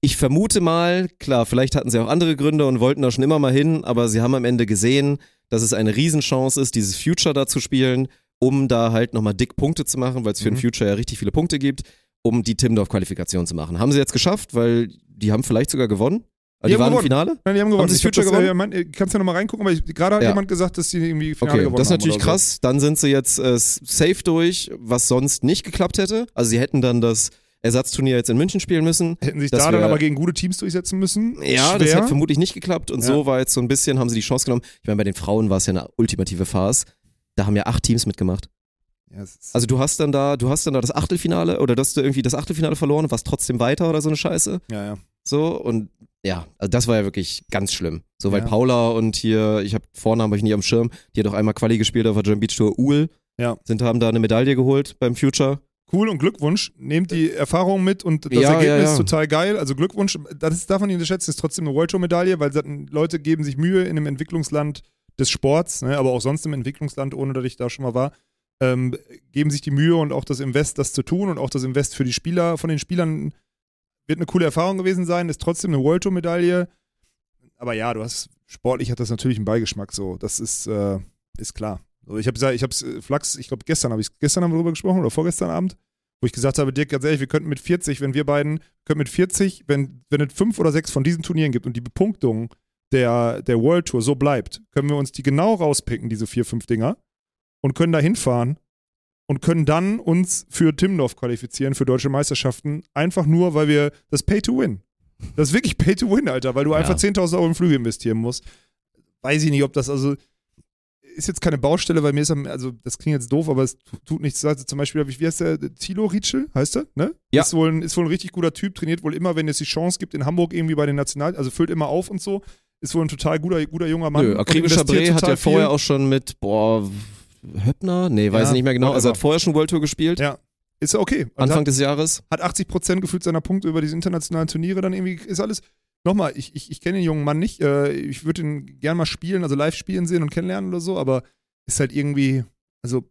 ich vermute mal, klar, vielleicht hatten sie auch andere Gründe und wollten da schon immer mal hin, aber sie haben am Ende gesehen, dass es eine Riesenchance ist, dieses Future da zu spielen, um da halt nochmal dick Punkte zu machen, weil es für Mhm. ein Future ja richtig viele Punkte gibt, um die Timmendorf-Qualifikation zu machen. Haben sie jetzt geschafft, weil die haben vielleicht sogar gewonnen. Also Die die, haben waren gewonnen. im Finale? Nein, die haben gewonnen. sie Ich hab Future das, gewonnen? Äh, mein, äh, kannst ja nochmal reingucken, aber gerade hat Ja. jemand gesagt, dass die irgendwie Finale Okay, gewonnen das ist haben natürlich oder so. krass. Dann sind sie jetzt äh, safe durch, was sonst nicht geklappt hätte. Also sie hätten dann das Ersatzturnier jetzt in München spielen müssen. Hätten sich da dann aber gegen gute Teams durchsetzen müssen. Ja, Schwer. das hätte vermutlich nicht geklappt und Ja. so war jetzt so ein bisschen, haben sie die Chance genommen. Ich meine, bei den Frauen war es ja eine ultimative Farce. Da haben ja acht Teams mitgemacht. Ja, Also du hast dann da, du hast dann da das Achtelfinale oder dass du irgendwie das Achtelfinale verloren und warst trotzdem weiter oder so eine Scheiße. ja, ja. So und ja, also das war ja wirklich ganz schlimm. So, weil Ja. Paula und hier, ich habe Vornamen hab ich nie am Schirm, die hat auch einmal Quali gespielt auf der German Beach Tour Uhl. Ja. Sind, haben da eine Medaille geholt beim Future. Cool und Glückwunsch. Nehmt die Erfahrung mit und das Ja, Ergebnis ja, ja. ist total geil. Also Glückwunsch. Das ist, darf man nicht unterschätzen, ist trotzdem eine World Tour Medaille, weil Leute geben sich Mühe in einem Entwicklungsland des Sports, ne, aber auch sonst im Entwicklungsland, ohne dass ich da schon mal war, ähm, geben sich die Mühe und auch das Invest, das zu tun und auch das Invest für die Spieler, von den Spielern wird eine coole Erfahrung gewesen sein, ist trotzdem eine World Tour Medaille. Aber ja, du hast, sportlich hat das natürlich einen Beigeschmack so. Das ist, äh, ist klar. Also ich habe gesagt, ich habe äh, Flachs, ich glaube gestern habe ich gestern haben wir darüber gesprochen oder vorgestern Abend, wo ich gesagt habe, Dirk, ganz ehrlich, wir könnten mit 40, wenn wir beiden, könnten mit 40, wenn, wenn es fünf oder sechs von diesen Turnieren gibt und die Bepunktung der, der World Tour so bleibt, können wir uns die genau rauspicken, diese vier, fünf Dinger, und können da hinfahren und können dann uns für Timmendorf qualifizieren, für deutsche Meisterschaften, einfach nur, weil wir das Pay to Win. Das ist wirklich Pay to Win, Alter, weil du Ja. einfach 10.000 Euro in Flüge investieren musst. Weiß ich nicht, ob das, also, ist jetzt keine Baustelle, weil mir ist, am- also, das klingt jetzt doof, aber es tu- tut nichts. Also, zum Beispiel habe ich, wie heißt der, Thilo Rietschel, heißt der, ne? Ja. Ist wohl, ein, ist wohl ein richtig guter Typ, trainiert wohl immer, wenn es die Chance gibt, in Hamburg irgendwie bei den National, also füllt immer auf und so. Ist wohl ein total guter, guter junger Mann. Nö, akribischer Bre hat ja vorher auch schon mit, boah, Höppner? Nee, weiß Ja, ich nicht mehr genau. Also hat vorher schon World Tour gespielt, Ja. Ist ja okay. Und Anfang hat, des Jahres. hat 80% gefühlt seiner Punkte über diese internationalen Turniere dann irgendwie, ist alles. Nochmal, ich, ich, ich kenne den jungen Mann nicht. Äh, ich würde ihn gern mal spielen, also live spielen sehen und kennenlernen oder so, aber ist halt irgendwie, also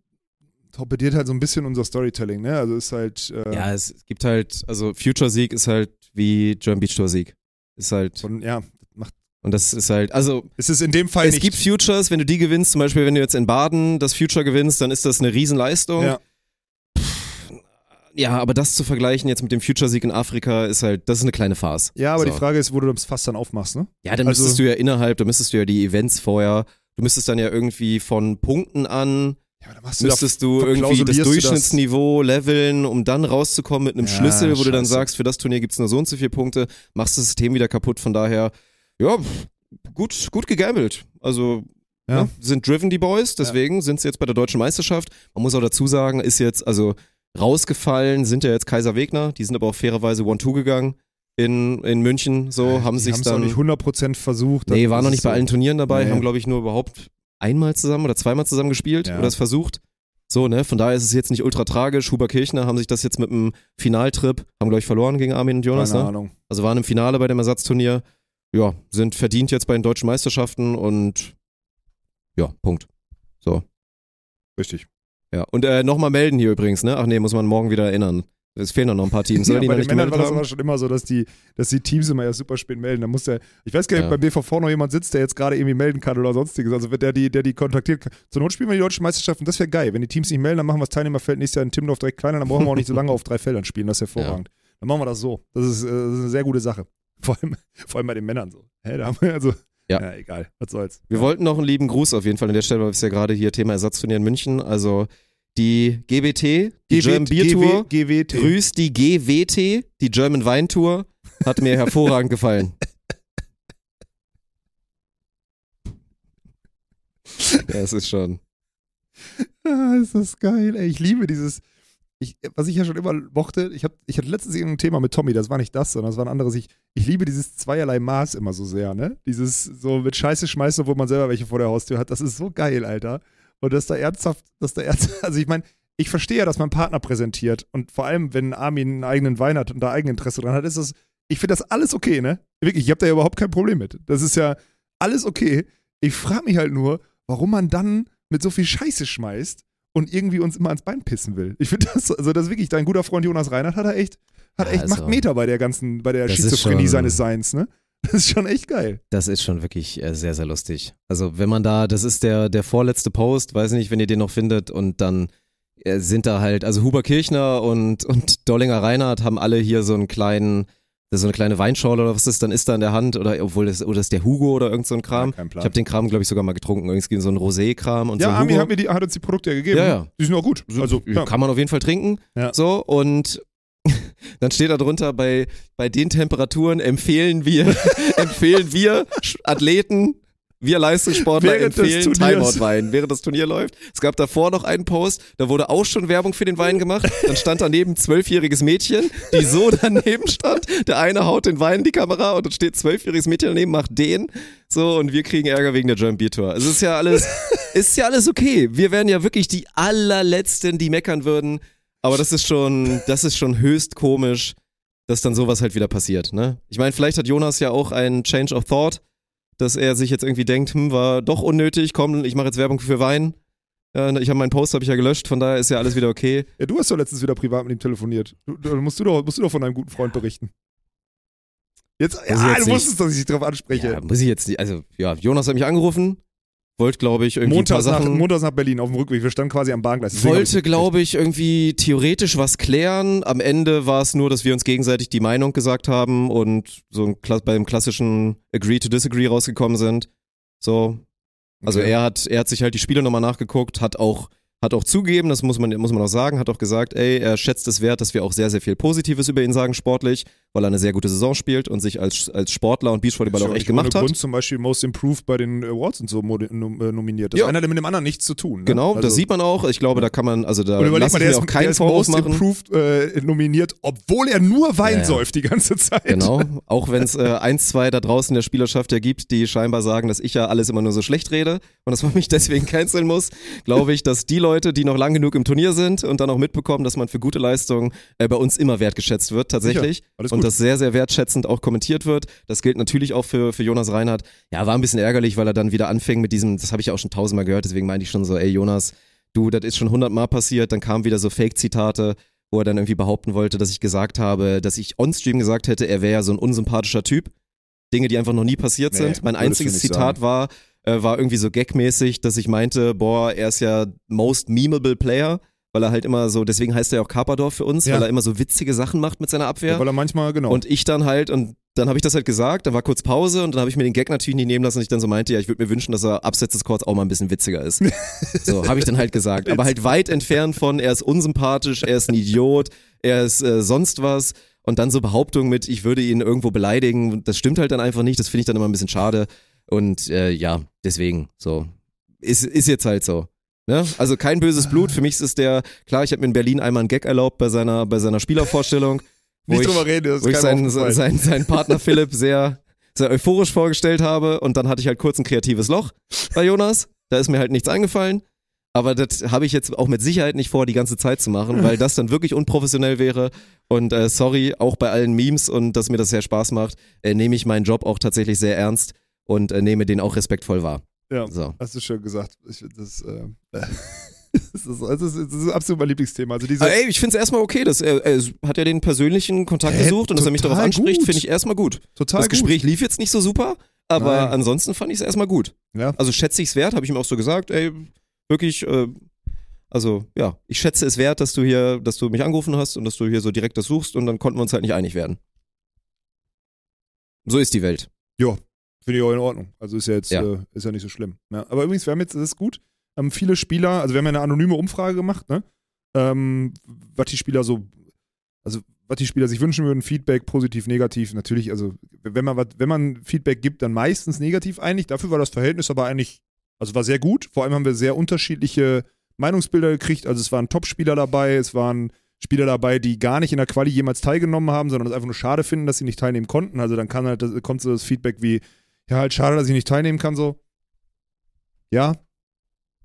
torpediert halt so ein bisschen unser Storytelling, ne? Also ist halt. Äh, Ja, es gibt halt, also Future-Sieg ist halt wie German Beach Tour-Sieg. Ist halt, Von, ja, macht. und das ist halt, also Es ist in dem Fall es nicht. gibt Futures, wenn du die gewinnst, zum Beispiel wenn du jetzt in Baden das Future gewinnst, dann ist das eine Riesenleistung. Ja. Ja, aber das zu vergleichen jetzt mit dem Future-Sieg in Afrika ist halt, das ist eine kleine Farce. ja, aber So. die Frage ist, wo du das Fass dann aufmachst, ne? Ja, dann Also- müsstest du ja innerhalb, da müsstest du ja die Events vorher, du müsstest dann ja irgendwie von Punkten an, Ja, aber dann müsstest du irgendwie das Durchschnittsniveau leveln, um dann rauszukommen mit einem Ja, Schlüssel, wo du dann scheiße. sagst, für das Turnier gibt's nur so und so viele Punkte, machst das System wieder kaputt, von daher, ja, gut, gut gegambelt. Also, Ja. ne, sind driven die Boys, deswegen sind sie jetzt bei der deutschen Meisterschaft. Man muss auch dazu sagen, ist jetzt, also rausgefallen sind ja jetzt Kaiser Wegner, die sind aber auch fairerweise One-Two gegangen. in, in München, so, haben Die sich dann. auch nicht 100% versucht. Nee, waren noch nicht bei so. allen Turnieren dabei, Nee. haben, glaube ich, nur überhaupt einmal zusammen oder zweimal zusammen gespielt Ja. oder es versucht. So, ne, von daher ist es jetzt nicht ultra tragisch. Huber Kirchner haben sich das jetzt mit einem Finaltrip, haben, glaube ich, verloren gegen Armin und Jonas, Keine ne? Ahnung. Also waren im Finale bei dem Ersatzturnier. Ja, sind verdient jetzt bei den deutschen Meisterschaften und ja, Punkt. Richtig. Ja, und äh, nochmal melden hier übrigens, ne? Ach nee, muss man morgen wieder erinnern. Es fehlen noch ein paar Teams, oder? Ja, die bei den Männern war das aber schon immer so, dass die, dass die Teams immer erst super spät melden. Da muss der, ich weiß gar nicht, Ja. beim BVV noch jemand sitzt, der jetzt gerade irgendwie melden kann oder sonstiges. Also wenn der die, der die kontaktiert kann. Zur Not spielen wir die deutschen Meisterschaften, das wäre geil. Wenn die Teams nicht melden, dann machen wir das Teilnehmerfeld nächstes Jahr in Timmendorf direkt kleiner, dann brauchen wir auch nicht so lange auf drei Feldern spielen. Das ist hervorragend. Dann machen wir das so. Das ist, äh, das ist eine sehr gute Sache. Vor allem, *laughs* vor allem bei den Männern so. Hä, da haben wir also. Ja. egal. Was soll's. Wir wollten noch einen lieben Gruß auf jeden Fall an der Stelle, weil es ja gerade hier Thema Ersatzturnier in München. Also die GBT, die German Beer Tour, GWT. grüßt die GWT, die German Wein Tour, hat mir *laughs* hervorragend gefallen. *laughs* Ja, es ist schon. Ah, ist das geil, ey. Ich liebe dieses. Ich, was ich ja schon immer mochte, ich, hab, ich hatte letztens irgendein Thema mit Tommy, das war nicht das, sondern das war ein anderes. Ich, ich liebe dieses zweierlei Maß immer so sehr, ne? Dieses so mit Scheiße schmeißen, obwohl man selber welche vor der Haustür hat. Das ist so geil, Alter. Und dass da ernsthaft, dass da ernsthaft, *laughs* also ich meine, ich verstehe ja, dass man Partner präsentiert und vor allem, wenn Armin einen eigenen Wein hat und da Eigeninteresse dran hat, ist das, ich finde das alles okay, ne? Wirklich, ich habe da ja überhaupt kein Problem mit. Das ist ja alles okay. Ich frage mich halt nur, warum man dann mit so viel Scheiße schmeißt und irgendwie uns immer ans Bein pissen will. Ich finde das, also das ist wirklich, dein guter Freund Jonas Reinhardt hat er echt, hat Ja, echt, also, macht Meter bei der ganzen, bei der Schizophrenie schon- seines Seins, ne? Das ist schon echt geil. Das ist schon wirklich äh, sehr, sehr lustig. Also wenn man da, das ist der, der vorletzte Post, weiß nicht, wenn ihr den noch findet und dann äh, sind da halt, also Huber Kirchner und, und Dollinger Reinhardt haben alle hier so einen kleinen, so eine kleine Weinschorle oder was das dann ist da in der Hand oder obwohl das, oder ist der Hugo oder irgend so ein Kram. Ja. Ich habe den Kram, glaube ich, sogar mal getrunken. Irgendwie so ein Rosé-Kram und Ja, so Armin Hugo. hat, mir die, hat uns die Produkte ja gegeben. Ja, ja. Die sind auch gut. Also, ja. kann man auf jeden Fall trinken. Ja. So, und *laughs* dann steht da drunter, bei, bei den Temperaturen empfehlen wir, *laughs* empfehlen wir Athleten, wir Leistungssportler Während empfehlen. Timeout-Wein, während das Turnier läuft. Es gab davor noch einen Post, da wurde auch schon Werbung für den Wein gemacht. Dann stand daneben zwölfjähriges Mädchen, die so *laughs* daneben stand. Der eine haut den Wein in die Kamera und dann steht zwölfjähriges Mädchen daneben, macht den. So, und wir kriegen Ärger wegen der German Beer Tour. Es ist ja alles, *laughs* ist ja alles okay. Wir wären ja wirklich die allerletzten, die meckern würden. Aber das ist schon, das ist schon höchst komisch, dass dann sowas halt wieder passiert, ne? Ich meine, vielleicht hat Jonas ja auch einen Change of Thought, dass er sich jetzt irgendwie denkt, hm, war doch unnötig, komm, ich mache jetzt Werbung für Wein. Äh, ich habe meinen Post habe ich ja gelöscht, von daher ist ja alles wieder okay. ja, du hast doch letztens wieder privat mit ihm telefoniert. Du, du, musst, du doch, musst du doch von deinem guten Freund berichten. Jetzt, ja, jetzt du wusstest, dass ich dich darauf Ja, anspreche. muss ich jetzt nicht, also ja, Jonas hat mich angerufen, wollte glaube ich irgendwie Montags ein nach, paar Sachen montags nach Berlin auf dem Rückweg. Wir standen quasi am Bahngleis. Deswegen wollte, ich- glaube ich, irgendwie theoretisch was klären. Am Ende war es nur, dass wir uns gegenseitig die Meinung gesagt haben und so ein, beim klassischen Agree to Disagree rausgekommen sind. So. Also Okay. er hat, er hat sich halt die Spiele nochmal nachgeguckt, hat auch, hat auch zugegeben, das muss man, muss man auch sagen, hat auch gesagt, ey, er schätzt es wert, dass wir auch sehr, sehr viel Positives über ihn sagen, sportlich, weil er eine sehr gute Saison spielt und sich als, als Sportler und Beachvolleyballer auch echt gemacht hat. Grund zum Beispiel Most Improved bei den Awards und so äh, nominiert. Das Ja. eine hat mit dem anderen nichts zu tun. Ne? Genau, also, das sieht man auch. Ich glaube, da kann man, also da Und überleg lasse mal, der ist, auch der keinen ist Vorwurf Most machen. Improved äh, nominiert, obwohl er nur Wein Ja, ja. säuft die ganze Zeit. Genau, *laughs* auch wenn es äh, eins, zwei da draußen in der Spielerschaft ja gibt, die scheinbar sagen, dass ich ja alles immer nur so schlecht rede und dass man mich deswegen canceln muss, glaube ich, dass die Leute, die noch lang genug im Turnier sind und dann auch mitbekommen, dass man für gute Leistungen äh, bei uns immer wertgeschätzt wird, tatsächlich. Und das sehr, sehr wertschätzend auch kommentiert wird. Das gilt natürlich auch für, für Jonas Reinhardt. Ja, war ein bisschen ärgerlich, weil er dann wieder anfing mit diesem, das habe ich ja auch schon tausendmal gehört, deswegen meinte ich schon so, ey Jonas, du, das ist schon hundertmal passiert, dann kamen wieder so Fake-Zitate, wo er dann irgendwie behaupten wollte, dass ich gesagt habe, dass ich on-stream gesagt hätte, er wäre ja so ein unsympathischer Typ. Dinge, die einfach noch nie passiert Nee, sind. Mein einziges Zitat sagen. war, äh, war irgendwie so gagmäßig, dass ich meinte, boah, er ist ja most memeable Player, weil er halt immer so, deswegen heißt er ja auch Kaperdorf für uns, Ja. weil er immer so witzige Sachen macht mit seiner Abwehr. Ja, weil er manchmal, genau. Und ich dann halt, und dann habe ich das halt gesagt, dann war kurz Pause und dann habe ich mir den Gag natürlich nicht nehmen lassen und ich dann so meinte, ja, ich würde mir wünschen, dass er abseits des Courts auch mal ein bisschen witziger ist. *laughs* so, habe ich dann halt gesagt. Aber halt weit entfernt von, er ist unsympathisch, er ist ein Idiot, er ist äh, sonst was. Und dann so Behauptungen mit, ich würde ihn irgendwo beleidigen, das stimmt halt dann einfach nicht, das finde ich dann immer ein bisschen schade. Und äh, ja, deswegen, so. Ist, ist jetzt halt so. Ne? Also kein böses Blut. Für mich ist es der, klar, ich habe mir in Berlin einmal einen Gag erlaubt bei seiner, bei seiner Spielervorstellung. wo Nicht ich, drüber reden, das wo ich seinen, seinen, seinen Partner Philipp sehr, sehr euphorisch vorgestellt habe und dann hatte ich halt kurz ein kreatives Loch bei Jonas. Da ist mir halt nichts eingefallen. Aber das habe ich jetzt auch mit Sicherheit nicht vor, die ganze Zeit zu machen, weil das dann wirklich unprofessionell wäre. Und äh, sorry, auch bei allen Memes und dass mir das sehr Spaß macht, äh, nehme ich meinen Job auch tatsächlich sehr ernst und äh, nehme den auch respektvoll wahr. Ja, So. hast du schön gesagt. Ich, das, äh, *laughs* das, ist, das, ist, das ist absolut mein Lieblingsthema. Also diese, Aber ey, ich finde es erstmal okay. Dass er, er hat ja den persönlichen Kontakt gesucht und dass er mich darauf anspricht, gut. finde ich erstmal gut. total das gut. Gespräch lief jetzt nicht so super, aber Nein. ansonsten fand ich es erstmal gut. Ja. Also schätze ich es wert, habe ich ihm auch so gesagt, ey, wirklich, äh, also ja, ich schätze es wert, dass du hier, dass du mich angerufen hast und dass du hier so direkt das suchst und dann konnten wir uns halt nicht einig werden. So ist die Welt. Finde ich auch in Ordnung. Also ist ja jetzt Ja. Äh, ist ja nicht so schlimm. Ja, aber übrigens, wir haben jetzt, das ist gut, ähm, viele Spieler, also wir haben ja eine anonyme Umfrage gemacht, ne? Ähm, was die Spieler so, also was die Spieler sich wünschen würden, Feedback, positiv, negativ, natürlich, also wenn man wenn man Feedback gibt, dann meistens negativ eigentlich. Dafür war das Verhältnis aber eigentlich, also war sehr gut. Vor allem haben wir sehr unterschiedliche Meinungsbilder gekriegt. Also es waren Top-Spieler dabei, es waren Spieler dabei, die gar nicht in der Quali jemals teilgenommen haben, sondern es einfach nur schade finden, dass sie nicht teilnehmen konnten. Also dann kann halt, kommt so das Feedback wie, ja, halt schade, dass ich nicht teilnehmen kann, so. Ja,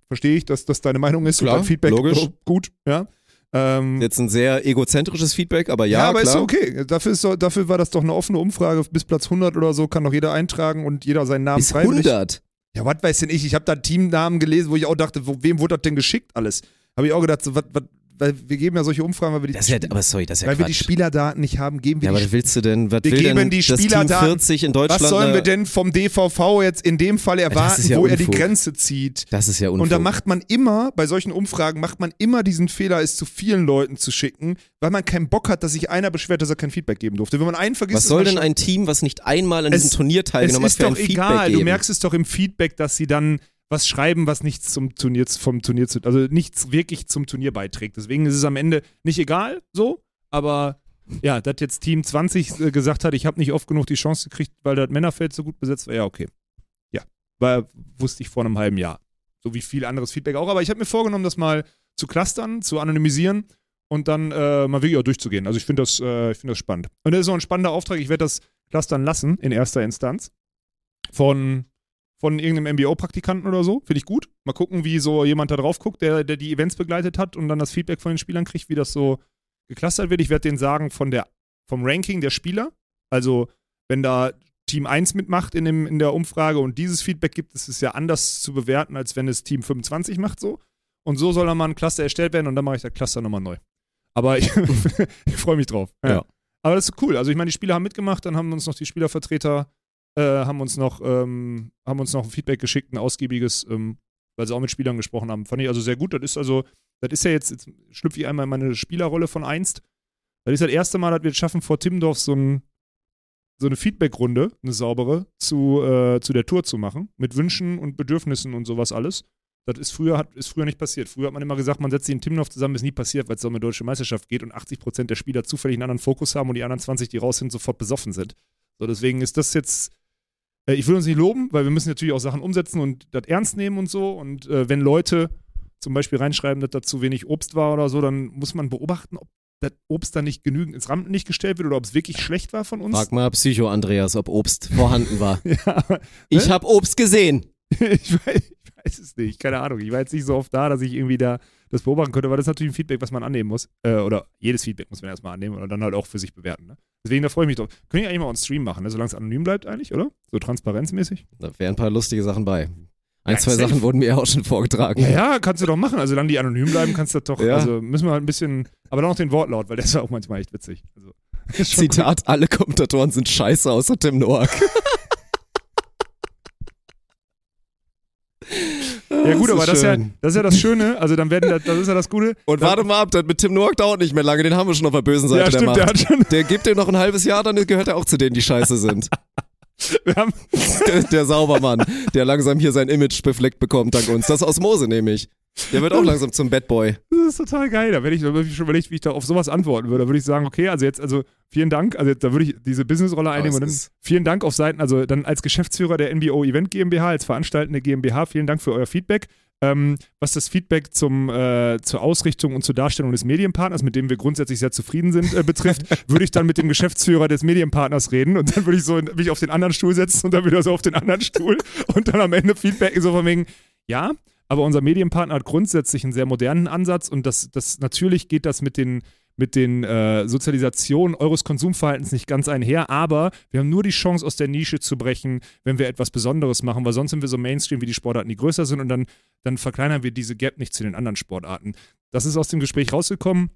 verstehe ich, dass das deine Meinung ist. Klar, und dein Feedback logisch. oh, *laughs* gut, ja. Ähm, Jetzt ein sehr egozentrisches Feedback, aber ja, ja, aber klar. ist okay. Dafür, ist, dafür war das doch eine offene Umfrage. Bis Platz 100 oder so kann doch jeder eintragen und jeder seinen Namen Bis freiwillig. 100. Ja, was weiß denn ich? Ich habe da Teamnamen gelesen, wo ich auch dachte, wo, wem wurde das denn geschickt alles? Habe ich auch gedacht, so, was, was, weil wir geben ja solche Umfragen, weil wir die, Das ist ja, aber sorry, das ist ja weil wir die. Spielerdaten nicht haben, geben wir ja, aber die was willst du denn? Was Wir will geben denn die Spielerdaten. 40 in Deutschland? Was sollen wir denn vom DVV jetzt in dem Fall erwarten, ist ja wo er die. Grenze zieht? Das ist ja Unfug. Und da macht man immer, bei solchen Umfragen, macht man immer diesen Fehler, es zu vielen Leuten zu schicken, weil man keinen Bock hat, dass sich einer beschwert, dass er kein Feedback geben durfte. Wenn man einen vergisst, Was ist soll denn ein Team, was nicht einmal an Es- diesem Turnier Es teilgenommen hat, ist für ein doch Feedback egal, geben? du merkst es doch im Feedback, dass sie dann was schreiben, was nichts zum Turnier, vom Turnier zu, also nichts wirklich zum Turnier beiträgt. Deswegen ist es am Ende nicht egal, so, aber ja, dass jetzt Team 20 äh, gesagt hat, ich habe nicht oft genug die Chance gekriegt, weil das Männerfeld so gut besetzt war, ja, okay. Ja, war, wusste ich vor einem halben Jahr. So wie viel anderes Feedback auch, aber ich habe mir vorgenommen, das mal zu clustern, zu anonymisieren und dann äh, mal wirklich auch durchzugehen. Also ich finde das, äh, find das spannend. Und das ist auch ein spannender Auftrag. Ich werde das clustern lassen in erster Instanz von, von irgendeinem MBO-Praktikanten oder so. Finde ich gut. Mal gucken, wie so jemand da drauf guckt, der, der die Events begleitet hat und dann das Feedback von den Spielern kriegt, wie das so geclustert wird. Ich werde denen sagen, von der, vom Ranking der Spieler. Also, wenn da Team 1 mitmacht in, dem, in der Umfrage und dieses Feedback gibt, ist es ja anders zu bewerten, als wenn es Team 25 macht so. Und so soll dann mal ein Cluster erstellt werden und dann mache ich das Cluster nochmal neu. Aber ich, *laughs* ich freue mich drauf. Ja. Aber das ist cool. Also ich meine, die Spieler haben mitgemacht, dann haben uns noch die Spielervertreter, äh, haben uns noch, ähm, haben uns noch ein Feedback geschickt, ein ausgiebiges, ähm, weil sie auch mit Spielern gesprochen haben. Fand ich also sehr gut. Das ist also, das ist ja jetzt, jetzt schlüpfe ich einmal in meine Spielerrolle von einst. Das ist das erste Mal, dass wir es schaffen, vor Timmendorf so, ein, so eine Feedback-Runde, eine saubere, zu, äh, zu der Tour zu machen. Mit Wünschen und Bedürfnissen und sowas alles. Das ist früher, hat, ist früher nicht passiert. Früher hat man immer gesagt, man setzt sich in Timmendorf zusammen, ist nie passiert, weil es um eine deutsche Meisterschaft geht und 80% der Spieler zufällig einen anderen Fokus haben und die anderen 20, die raus sind, sofort besoffen sind. So, deswegen ist das jetzt, äh, ich will uns nicht loben, weil wir müssen natürlich auch Sachen umsetzen und das ernst nehmen und so. Und äh, wenn Leute zum Beispiel reinschreiben, dass da zu wenig Obst war oder so, dann muss man beobachten, ob das Obst dann nicht genügend ins Rampenlicht gestellt wird oder ob es wirklich schlecht war von uns. Frag mal Psycho Andreas, ob Obst vorhanden war. *laughs* Ja, aber Ich habe Obst gesehen. *laughs* ich, weiß, weiß es nicht, keine Ahnung. Ich war jetzt nicht so oft da, dass ich irgendwie da das beobachten könnte, aber das ist natürlich ein Feedback, was man annehmen muss. Äh, oder jedes Feedback muss man erstmal annehmen und dann halt auch für sich bewerten. Ne? Deswegen, da freue ich mich drauf. Können wir eigentlich mal on Stream machen, ne? solange es anonym bleibt eigentlich, oder? So transparenzmäßig. Da wären ein paar lustige Sachen bei. Ein, Ja, zwei safe. Sachen wurden mir auch schon vorgetragen. Ja, ja, kannst du doch machen. Also, solange die anonym bleiben, kannst du das doch. Ja. Also, müssen wir halt ein bisschen. Aber dann noch den Wortlaut, weil der ist ja auch manchmal echt witzig. Also, *laughs* Zitat, alle Kommentatoren sind scheiße außer Tim Noack. *laughs* Ja, gut, aber das ist ja, das ist ja das Schöne. Also, dann werden das, das ist ja das Gute. Und Dann- warte mal ab, das mit Tim Noack dauert nicht mehr lange, den haben wir schon auf der bösen Seite Ja, der stimmt, Macht. der hat schon. Der gibt dir noch ein halbes Jahr, dann gehört er auch zu denen, die scheiße sind. *laughs* Der, der Saubermann, der langsam hier sein Image befleckt bekommt dank uns. Das ist Osmose nämlich. Der wird auch langsam zum Bad Boy. das ist total geil. Da werde ich, da hab ich schon überlegt, wie ich da auf sowas antworten würde. Da würde ich sagen, okay, also jetzt, also vielen Dank. Also da würde ich diese Businessrolle einnehmen und dann vielen Dank auf Seiten, also dann als Geschäftsführer der NBO Event GmbH, als veranstaltende GmbH, vielen Dank für euer Feedback. Ähm, was das Feedback zum, äh, zur Ausrichtung und zur Darstellung des Medienpartners, mit dem wir grundsätzlich sehr zufrieden sind, äh, betrifft, *laughs* würde ich dann mit dem Geschäftsführer des Medienpartners reden und dann würde ich so mich auf den anderen Stuhl setzen und dann wieder so auf den anderen Stuhl und dann am Ende Feedback so von wegen, ja, aber unser Medienpartner hat grundsätzlich einen sehr modernen Ansatz und das, das natürlich geht das mit den mit den äh, Sozialisationen eures Konsumverhaltens nicht ganz einher, aber wir haben nur die Chance, aus der Nische zu brechen, wenn wir etwas Besonderes machen, weil sonst sind wir so Mainstream wie die Sportarten, die größer sind und dann, dann verkleinern wir diese Gap nicht zu den anderen Sportarten. Das ist aus dem Gespräch rausgekommen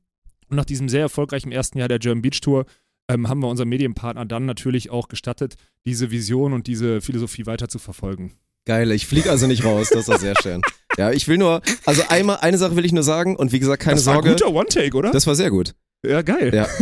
und nach diesem sehr erfolgreichen ersten Jahr der German Beach Tour ähm, haben wir unserem Medienpartner dann natürlich auch gestattet, diese Vision und diese Philosophie weiter zu verfolgen. Geil, ich fliege also nicht raus, das war sehr schön. *laughs* Ja, ich will nur, also einmal, eine Sache will ich nur sagen und wie gesagt, keine das war Sorge. ein guter One-Take, oder? Das war sehr gut. ja, geil. Ja. *laughs*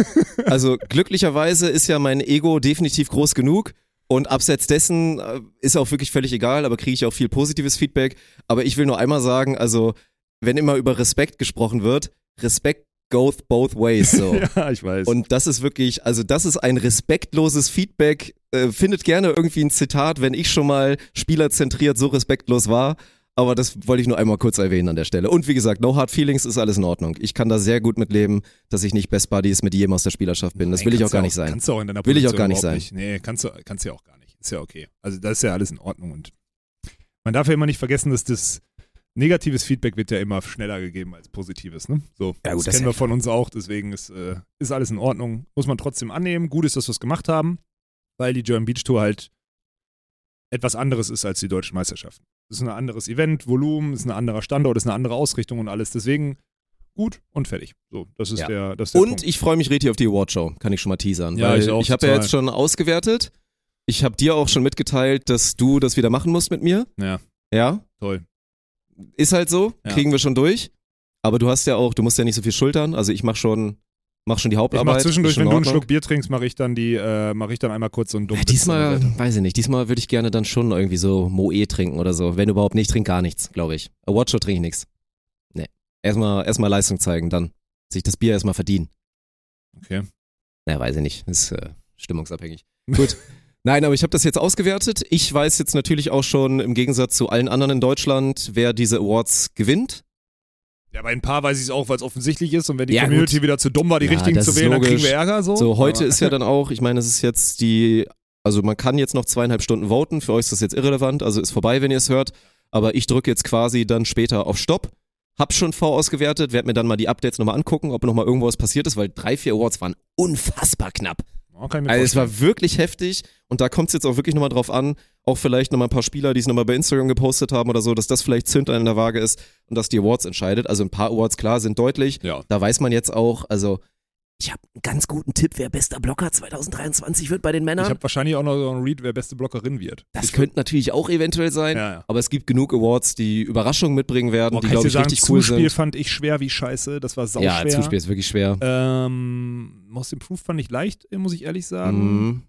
Also glücklicherweise ist ja mein Ego definitiv groß genug und abseits dessen äh, ist auch wirklich völlig egal, aber kriege ich auch viel positives Feedback. Aber ich will nur einmal sagen, also wenn immer über Respekt gesprochen wird, Respekt goes both ways. So. *laughs* Ja, ich weiß. Und das ist wirklich, also das ist ein respektloses Feedback. Äh, findet gerne irgendwie ein Zitat, wenn ich schon mal spielerzentriert so respektlos war. Aber das wollte ich nur einmal kurz erwähnen an der Stelle. Und wie gesagt, no hard feelings ist alles in Ordnung. Ich kann da sehr gut mit leben, dass ich nicht Best Buddies mit jedem aus der Spielerschaft bin. Das Nein, will ich auch gar nicht sein. Kannst du auch in deiner Will ich auch Position gar nicht sein. Nee, kannst du, kannst du ja auch gar nicht. Ist ja okay. Also das ist ja alles in Ordnung und man darf ja immer nicht vergessen, dass das negatives Feedback wird ja immer schneller gegeben als positives, ne? So, Ja, gut, das das kennen wir von uns auch, deswegen ist, äh, ist alles in Ordnung. Muss man trotzdem annehmen. Gut ist, dass wir es gemacht haben, weil die German Beach Tour halt etwas anderes ist als die deutschen Meisterschaften. Es ist ein anderes Event, Volumen, es ist ein anderer Standort, es ist eine andere Ausrichtung und alles. Deswegen gut und fertig. So, das ist Ja. der, das ist der Und Punkt. ich freue mich richtig auf die Awardshow, kann ich schon mal teasern. Ja, weil ich auch ich habe ja jetzt schon ausgewertet. Ich habe dir auch schon mitgeteilt, dass du das wieder machen musst mit mir. Ja, Ja, toll. ist halt so, Ja. kriegen wir schon durch. Aber du hast ja auch, du musst ja nicht so viel schultern. Also ich mach schon, mach schon die Ich Hauptarbeit. mach zwischendurch, wenn du einen. Schluck Bier trinkst, mache ich dann die, äh, mache ich dann einmal kurz so einen dummen diesmal, weiß ich nicht, diesmal würde ich gerne dann schon irgendwie so Moe trinken oder so. Wenn überhaupt nicht, trink gar nichts, glaube ich. Awardshow trinke ich nichts. Nee. Erstmal, erstmal Leistung zeigen, dann sich das Bier erstmal verdienen. Okay. Na, weiß ich nicht. Ist äh, stimmungsabhängig. Gut. *laughs* Nein, aber ich habe das jetzt ausgewertet. Ich weiß jetzt natürlich auch schon im Gegensatz zu allen anderen in Deutschland, wer diese Awards gewinnt. Ja, bei ein paar weiß ich es auch, weil es offensichtlich ist und wenn die Ja, Community gut. wieder zu dumm war, die Ja, richtigen zu wählen, dann kriegen wir Ärger so. So, heute Aber- ist ja dann auch, ich meine, es ist jetzt die, also man kann jetzt noch zweieinhalb Stunden voten. Für euch ist das jetzt irrelevant, also ist vorbei, wenn ihr es hört. Aber ich drücke jetzt quasi dann später auf Stopp. Hab schon V ausgewertet, werde mir dann mal die Updates nochmal angucken, ob nochmal irgendwo was passiert ist, weil drei, vier Awards waren unfassbar knapp. Mir Also es war wirklich heftig und da kommt es jetzt auch wirklich nochmal drauf an, auch vielleicht nochmal ein paar Spieler, die es nochmal bei Instagram gepostet haben oder so, dass das vielleicht Zünder in der Waage ist und dass die Awards entscheidet. Also ein paar Awards, klar, sind deutlich. Ja. Da weiß man jetzt auch, also ich habe einen ganz guten Tipp, wer bester Blocker 2023 wird bei den Ich Männern. habe wahrscheinlich auch noch so einen Read, wer beste Blockerin wird. Das ich könnte natürlich auch eventuell sein, Ja, ja. aber es gibt genug Awards, die Überraschungen mitbringen werden, Boah, die ich glaube ich sagen, richtig cool Zuspiel sind. fand ich schwer wie scheiße. Das war sauschwer. Ja, Zuspiel ist wirklich schwer. Ähm, Most Improved fand ich leicht, muss ich ehrlich sagen. Mhm.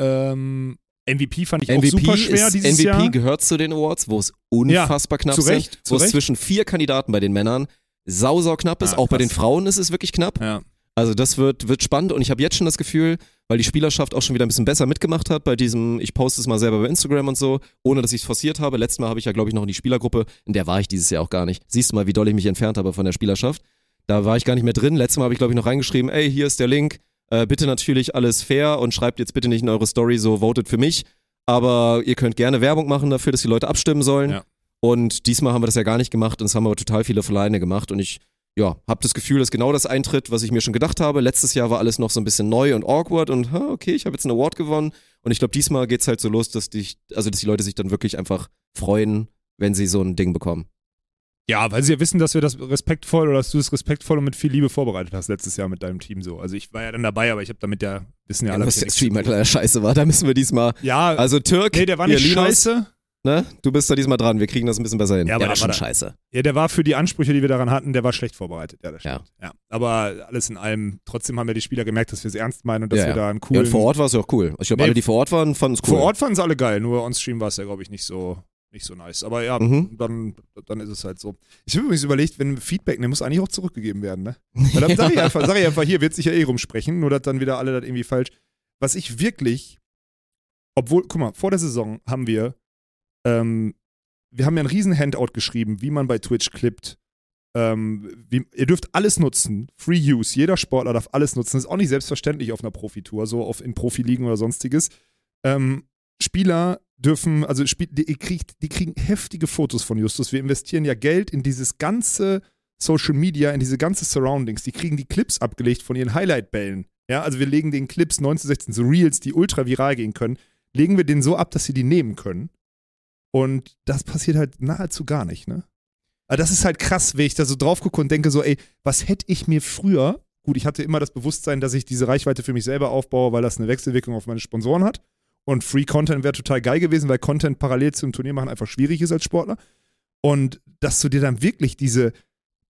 Ähm, MVP fand ich auch MVP, super schwer ist, dieses MVP Jahr. gehört zu den Awards, wo es unfassbar knapp zu Recht, zu wo es zwischen vier Kandidaten bei den Männern sau, sau knapp ist. Ah, auch bei krass. den Frauen ist es wirklich knapp. Ja. Also das wird, wird spannend und ich habe jetzt schon das Gefühl, weil die Spielerschaft auch schon wieder ein bisschen besser mitgemacht hat bei diesem, ich poste es mal selber bei Instagram und so, ohne dass ich es forciert habe. Letztes Mal habe ich ja, glaube ich, noch in die Spielergruppe, in der war ich dieses Jahr auch gar nicht. Siehst du mal, wie doll ich mich entfernt habe von der Spielerschaft. Da war ich gar nicht mehr drin. Letztes Mal habe ich, glaube ich, noch reingeschrieben, ey, hier ist der Link. Äh, bitte natürlich alles fair und schreibt jetzt bitte nicht in eure Story so, votet für mich. Aber ihr könnt gerne Werbung machen dafür, dass die Leute abstimmen sollen. Ja. Und diesmal haben wir das ja gar nicht gemacht und das haben aber total viele von alleine gemacht. Und ich ja, habe das Gefühl, dass genau das eintritt, was ich mir schon gedacht habe. Letztes Jahr war alles noch so ein bisschen neu und awkward und okay, ich habe jetzt einen Award gewonnen. Und ich glaube, diesmal geht's halt so los, dass die, also dass die Leute sich dann wirklich einfach freuen, wenn sie so ein Ding bekommen. ja, weil sie ja wissen, dass wir das respektvoll oder dass du es respektvoll und mit viel Liebe vorbereitet hast letztes Jahr mit deinem Team so. Also ich war ja dann dabei, aber ich habe damit ja, wissen ja Ja, alle. was der Stream halt leider scheiße war, da müssen wir diesmal. Ja, Also Türk, nee, der war nicht Linus, scheiße. Ne? Du bist da diesmal dran, wir kriegen das ein bisschen besser hin. Ja, aber der war schon war da- scheiße. Ja, der war für die Ansprüche, die wir daran hatten, der war schlecht vorbereitet. Ja, das Ja. stimmt. Ja. Aber alles in allem, trotzdem haben ja die Spieler gemerkt, dass wir es ernst meinen und dass Ja, wir ja. da einen Ja, coolen. und vor Ort war es ja auch cool. Ich glaube, Nee, alle, die vor Ort waren, fanden es cool. Vor Ort fanden es alle geil, nur on-stream war es ja, glaube ich, nicht so, nicht so nice. Aber ja, Mhm. dann, dann ist es halt so. Ich habe übrigens überlegt, wenn Feedback, ne, muss eigentlich auch zurückgegeben werden, ne? Weil dann *laughs* sag ich einfach, sag ich einfach, hier wird sich ja eh rumsprechen, nur dass dann wieder alle das irgendwie falsch. Was ich wirklich, obwohl, guck mal, vor der Saison haben wir ähm, wir haben ja einen riesen Handout geschrieben, wie man bei Twitch klippt. Ähm, wie, ihr dürft alles nutzen. Free Use. Jeder Sportler darf alles nutzen. Das ist auch nicht selbstverständlich auf einer Profitour, so auf, in Profiligen oder sonstiges. Ähm, Spieler dürfen, also Spiel, die, kriegt, die kriegen heftige Fotos von Justus. Wir investieren ja Geld in dieses ganze Social Media, in diese ganze Surroundings. Die kriegen die Clips abgelegt von ihren Highlight-Bällen. Ja, also wir legen den Clips 1916, so Reels, die ultra viral gehen können, legen wir den so ab, dass sie die nehmen können. Und das passiert halt nahezu gar nicht, ne? Aber das ist halt krass, wenn ich da so drauf gucke und denke so, ey, was hätte ich mir früher, gut, ich hatte immer das Bewusstsein, dass ich diese Reichweite für mich selber aufbaue, weil das eine Wechselwirkung auf meine Sponsoren hat. Und Free Content wäre total geil gewesen, weil Content parallel zum Turnier machen einfach schwierig ist als Sportler. Und dass du dir dann wirklich diese,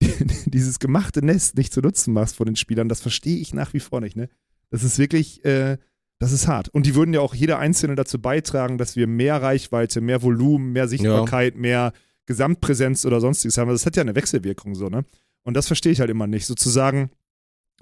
*laughs* dieses gemachte Nest nicht zu nutzen machst von den Spielern, das verstehe ich nach wie vor nicht, ne? Das ist wirklich, äh, das ist hart. Und die würden ja auch jeder Einzelne dazu beitragen, dass wir mehr Reichweite, mehr Volumen, mehr Sichtbarkeit, ja. mehr Gesamtpräsenz oder sonstiges haben. Das hat ja eine Wechselwirkung so, ne? Und das verstehe ich halt immer nicht. Sozusagen,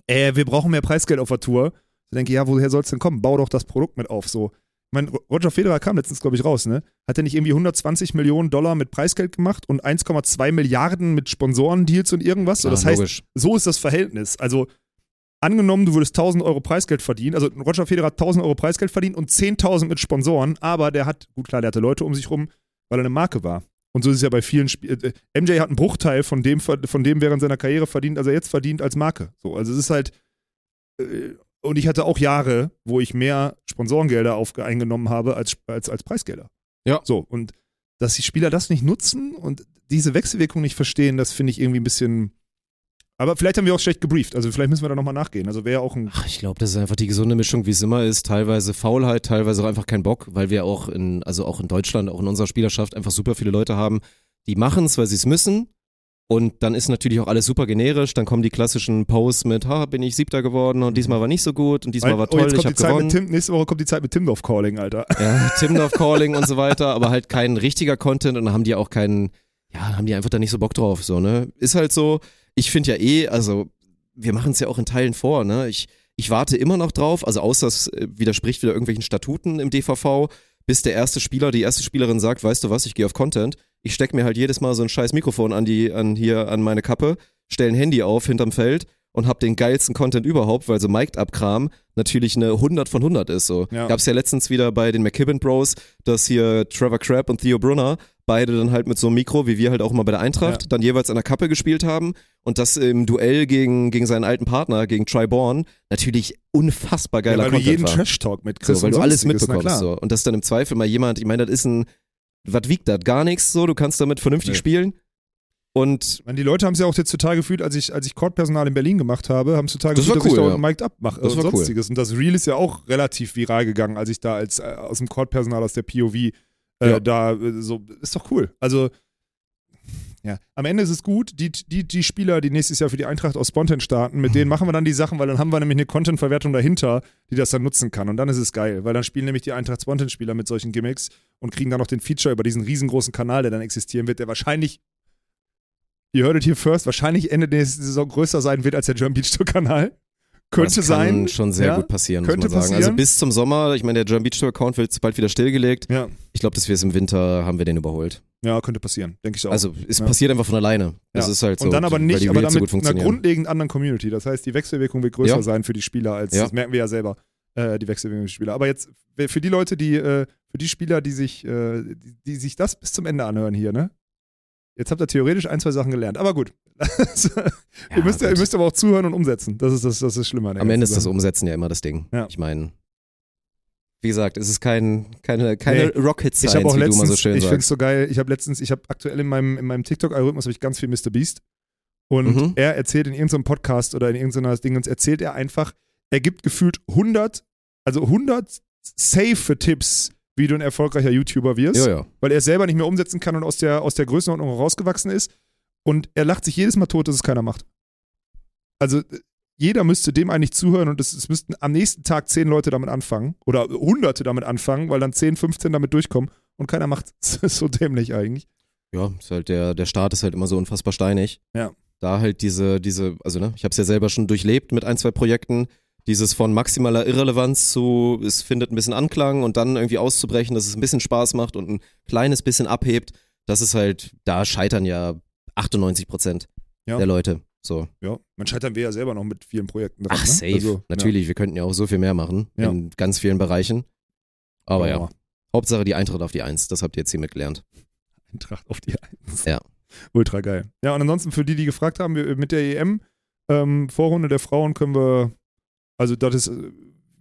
äh, wir brauchen mehr Preisgeld auf der Tour. Ich denke, ja, woher soll es denn kommen? Bau doch das Produkt mit auf. So, ich meine, Roger Federer kam letztens, glaube ich, raus, ne? Hat er nicht irgendwie 120 Millionen Dollar mit Preisgeld gemacht und 1,2 Milliarden mit Sponsorendeals und irgendwas? So, das heißt, logisch. so ist das Verhältnis. Also, angenommen, du würdest 1000 Euro Preisgeld verdienen, also Roger Federer hat 1000 Euro Preisgeld verdient und 10.000 mit Sponsoren, aber der hat, gut klar, der hatte Leute um sich rum, weil er eine Marke war. Und so ist es ja bei vielen Spielen. Äh, äh MJ hat einen Bruchteil von dem, von dem während seiner Karriere verdient, als er jetzt verdient als Marke. So, also es ist halt. Äh, und ich hatte auch Jahre, wo ich mehr Sponsorengelder auf, eingenommen habe als, als, als Preisgelder. Ja. So, und dass die Spieler das nicht nutzen und diese Wechselwirkung nicht verstehen, das finde ich irgendwie ein bisschen. Aber vielleicht haben wir auch schlecht gebrieft. Also vielleicht müssen wir da nochmal nachgehen. Also wäre auch ein. Ach, ich glaube, das ist einfach die gesunde Mischung, wie es immer ist. Teilweise Faulheit, teilweise auch einfach kein Bock, weil wir auch in, also auch in Deutschland, auch in unserer Spielerschaft einfach super viele Leute haben, die machen es, weil sie es müssen und dann ist natürlich auch alles super generisch. Dann kommen die klassischen Posts mit, ha, bin ich Siebter geworden und diesmal war nicht so gut und diesmal war oh, toll, oh, ich habe gewonnen. Tim, nächste Woche kommt die Zeit mit Timdorf Calling, Alter. Ja, Timdorf Calling und so weiter, aber halt kein richtiger Content und dann haben die auch keinen, ja, haben die einfach da nicht so Bock drauf, so, ne? Ist halt so, ich finde ja eh, also, wir machen es ja auch in Teilen vor, ne? Ich, ich warte immer noch drauf, also außer es äh, widerspricht wieder irgendwelchen Statuten im DVV, bis der erste Spieler, die erste Spielerin sagt, weißt du was, ich gehe auf Content ich stecke mir halt jedes Mal so ein scheiß Mikrofon an die, an hier an meine Kappe, stelle ein Handy auf hinterm Feld und hab den geilsten Content überhaupt, weil so Mic'd-Up-Kram natürlich eine 100 von 100 ist. So. Ja. Gab's ja letztens wieder bei den McKibben Bros, dass hier Trevor Crabb und Theo Brunner beide dann halt mit so einem Mikro, wie wir halt auch mal bei der Eintracht, ja. dann jeweils an der Kappe gespielt haben und das im Duell gegen, gegen seinen alten Partner, gegen Triborn, natürlich unfassbar geiler ja, weil Content du jeden Trash-Talk mitkriegst. So, weil du alles mitbekommst. So. Und das dann im Zweifel mal jemand, ich meine, das ist ein was wiegt das? Gar nichts so, du kannst damit vernünftig nee. spielen. Und die Leute haben es ja auch jetzt total gefühlt, als ich, als ich Court-Personal in Berlin gemacht habe, haben es total gefühlt, cool, dass ich da ja. Mic'd Up mache das und sonstiges. Cool. Und das Reel ist ja auch relativ viral gegangen, als ich da als äh, aus dem Court-Personal, aus der POV äh, ja. da äh, so, ist doch cool. Also ja, am Ende ist es gut, die, die, die Spieler, die nächstes Jahr für die Eintracht aus Spontan starten, mit denen machen wir dann die Sachen, weil dann haben wir nämlich eine Content-Verwertung dahinter, die das dann nutzen kann. Und dann ist es geil, weil dann spielen nämlich die Eintracht Spontan-Spieler mit solchen Gimmicks und kriegen dann noch den Feature über diesen riesengroßen Kanal, der dann existieren wird, der wahrscheinlich, ihr hörtet hier first, wahrscheinlich Ende der Saison größer sein wird als der German Beach Tour-Kanal. Könnte das kann sein. schon sehr ja? gut passieren, Könnte muss man sagen. Also passieren. Also bis zum Sommer, ich meine, der German Beach Tour Account wird bald wieder stillgelegt. Ja. Ich glaube, dass wir es im Winter haben wir den überholt. Ja, könnte passieren, denke ich auch. Also es ja. passiert einfach von alleine. Das ja. ist halt so. Und dann aber nicht, aber dann mit einer grundlegend anderen Community. Das heißt, die Wechselwirkung wird größer sein für die Spieler als, das merken wir ja selber, äh, die Wechselwirkung der Spieler. Aber jetzt, für die Leute, die, äh, für die Spieler, die sich, äh, die, die sich das bis zum Ende anhören hier, ne? Jetzt habt ihr theoretisch ein, zwei Sachen gelernt. Aber gut. *laughs* ihr, müsst, ihr müsst aber auch zuhören und umsetzen. Das ist das, das ist schlimmer. Am Ende ist das Umsetzen ja immer das Ding. Ja. Ich meine, wie gesagt, es ist kein, keine, keine nee. Rocket Science, ich auch wie letztens, du mal so schön. Ich finde es so geil. Ich habe letztens, ich habe aktuell in meinem, in meinem TikTok-Algorithmus habe ich ganz viel Mr. Beast. Und mhm. er erzählt in irgendeinem Podcast oder in irgendeiner Dingens, erzählt er einfach, er gibt gefühlt 100, also 100 safe Tipps, wie du ein erfolgreicher YouTuber wirst. Ja, ja. Weil er selber nicht mehr umsetzen kann und aus der, aus der Größenordnung rausgewachsen ist. Und er lacht sich jedes Mal tot, dass es keiner macht. Also jeder müsste dem eigentlich zuhören und es, es müssten am nächsten Tag zehn Leute damit anfangen oder hunderte damit anfangen, weil dann 10, 15 damit durchkommen und keiner macht *laughs* es. so dämlich eigentlich. Ja, ist halt der, der Start ist halt immer so unfassbar steinig. Ja. Da halt diese, diese, also ne, ich habe es ja selber schon durchlebt mit ein, zwei Projekten, dieses von maximaler Irrelevanz zu, es findet ein bisschen Anklang und dann irgendwie auszubrechen, dass es ein bisschen Spaß macht und ein kleines bisschen abhebt Das ist halt, da scheitern ja 98 Prozent Ja. der Leute. So. Ja, man scheitern wir ja selber noch mit vielen Projekten dran. Ach, ne? safe. Also, Natürlich, wir könnten ja auch so viel mehr machen Ja. in ganz vielen Bereichen. Aber Ja. ja, Hauptsache die Eintritt auf die Eins. Das habt ihr jetzt hiermit gelernt. Eintracht auf die Eins. Ja. Ultra geil. Ja, und ansonsten für die, die gefragt haben, mit der EM, ähm, Vorrunde der Frauen können wir, also das ist,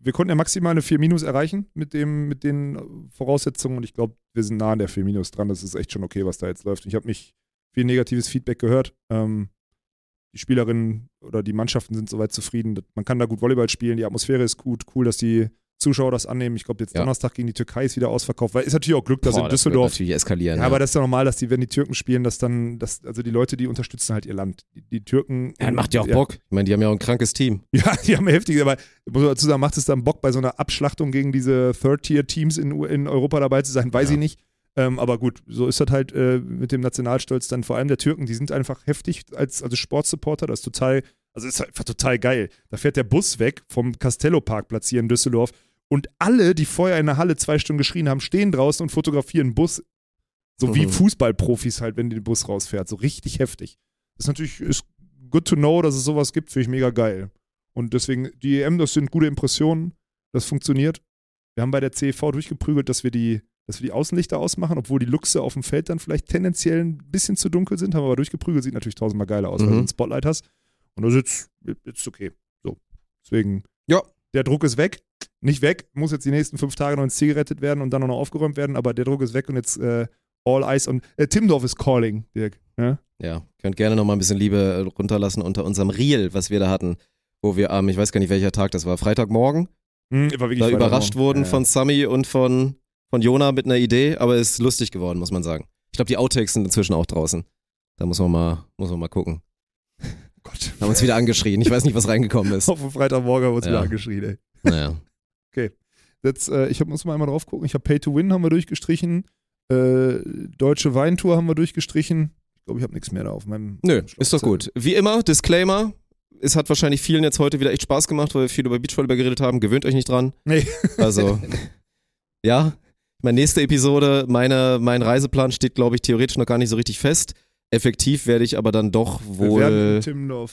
wir konnten ja maximal eine 4 Minus erreichen mit, dem, mit den Voraussetzungen und ich glaube, wir sind nah an der 4 Minus dran. Das ist echt schon okay, was da jetzt läuft. Ich habe nicht viel negatives Feedback gehört. Ähm, die Spielerinnen oder die Mannschaften sind soweit zufrieden. Man kann da gut Volleyball spielen, die Atmosphäre ist gut, cool, dass die Zuschauer das annehmen. Ich glaube, jetzt Ja. Donnerstag gegen die Türkei ist wieder ausverkauft, weil ist natürlich auch Glück, dass Boah, in das Düsseldorf natürlich eskalieren. ja, aber das ist ja normal, dass die, wenn die Türken spielen, dass dann, dass, also die Leute, die unterstützen halt ihr Land. Die, die Türken. ja, macht ja auch Bock. Ich meine, die haben ja auch ein krankes Team. *laughs* Ja, die haben heftig, aber muss man dazu sagen, macht es dann Bock, bei so einer Abschlachtung gegen diese Third-Tier-Teams in, in Europa dabei zu sein? Weiß Ja. ich nicht. Ähm, aber gut, so ist das halt äh, mit dem Nationalstolz dann vor allem der Türken, die sind einfach heftig als, also Sportsupporter, das ist total, also ist einfach total geil. Da fährt der Bus weg vom Castello-Parkplatz hier in Düsseldorf und alle, die vorher in der Halle zwei Stunden geschrien haben, stehen draußen und fotografieren Bus. So wie Mhm. Fußballprofis halt, wenn der Bus rausfährt. So richtig heftig. Das ist natürlich ist good to know, dass es sowas gibt, finde ich mega geil. Und deswegen, die EM, das sind gute Impressionen. Das funktioniert. Wir haben bei der CEV durchgeprügelt, dass wir die, dass wir die Außenlichter ausmachen, obwohl die Luchse auf dem Feld dann vielleicht tendenziell ein bisschen zu dunkel sind, haben wir aber durchgeprügelt, sieht natürlich tausendmal geiler aus, weil Mhm. du ein Spotlight hast. Und das ist jetzt okay. So. Deswegen, Ja. Der Druck ist weg. Nicht weg, muss jetzt die nächsten fünf Tage noch ins Ziel gerettet werden und dann noch aufgeräumt werden, aber der Druck ist weg und jetzt äh, all eyes on. Äh, Timdorf ist calling, Dirk. Ja? Ja, könnt gerne noch mal ein bisschen Liebe äh, runterlassen unter unserem Reel, was wir da hatten, wo wir am, ich weiß gar nicht welcher Tag das war, Freitagmorgen, Hm, war da überrascht wurden Ja, ja. von Sami und von, von Jona mit einer Idee, aber es ist lustig geworden, muss man sagen. Ich glaube, die Outtakes sind inzwischen auch draußen. Da muss man mal, muss man mal gucken. Gott. Haben uns wieder angeschrien. Ich weiß nicht, was reingekommen ist. *laughs* Auf dem Freitagmorgen haben wir uns Ja. wieder angeschrien, ey. Naja. *laughs* Jetzt, äh, ich hab, muss mal einmal drauf gucken. Ich habe Pay to Win haben wir durchgestrichen. Äh, Deutsche Weintour haben wir durchgestrichen. Ich glaube, ich habe nichts mehr da auf meinem. Nö, ist doch gut. Wie immer, Disclaimer. Es hat wahrscheinlich vielen jetzt heute wieder echt Spaß gemacht, weil wir viel über Beachvolleyball geredet haben. Gewöhnt euch nicht dran. Nee. *laughs* Also, ja. Meine nächste Episode, meine, mein Reiseplan steht, glaube ich, theoretisch noch gar nicht so richtig fest. Effektiv werde ich aber dann doch wohl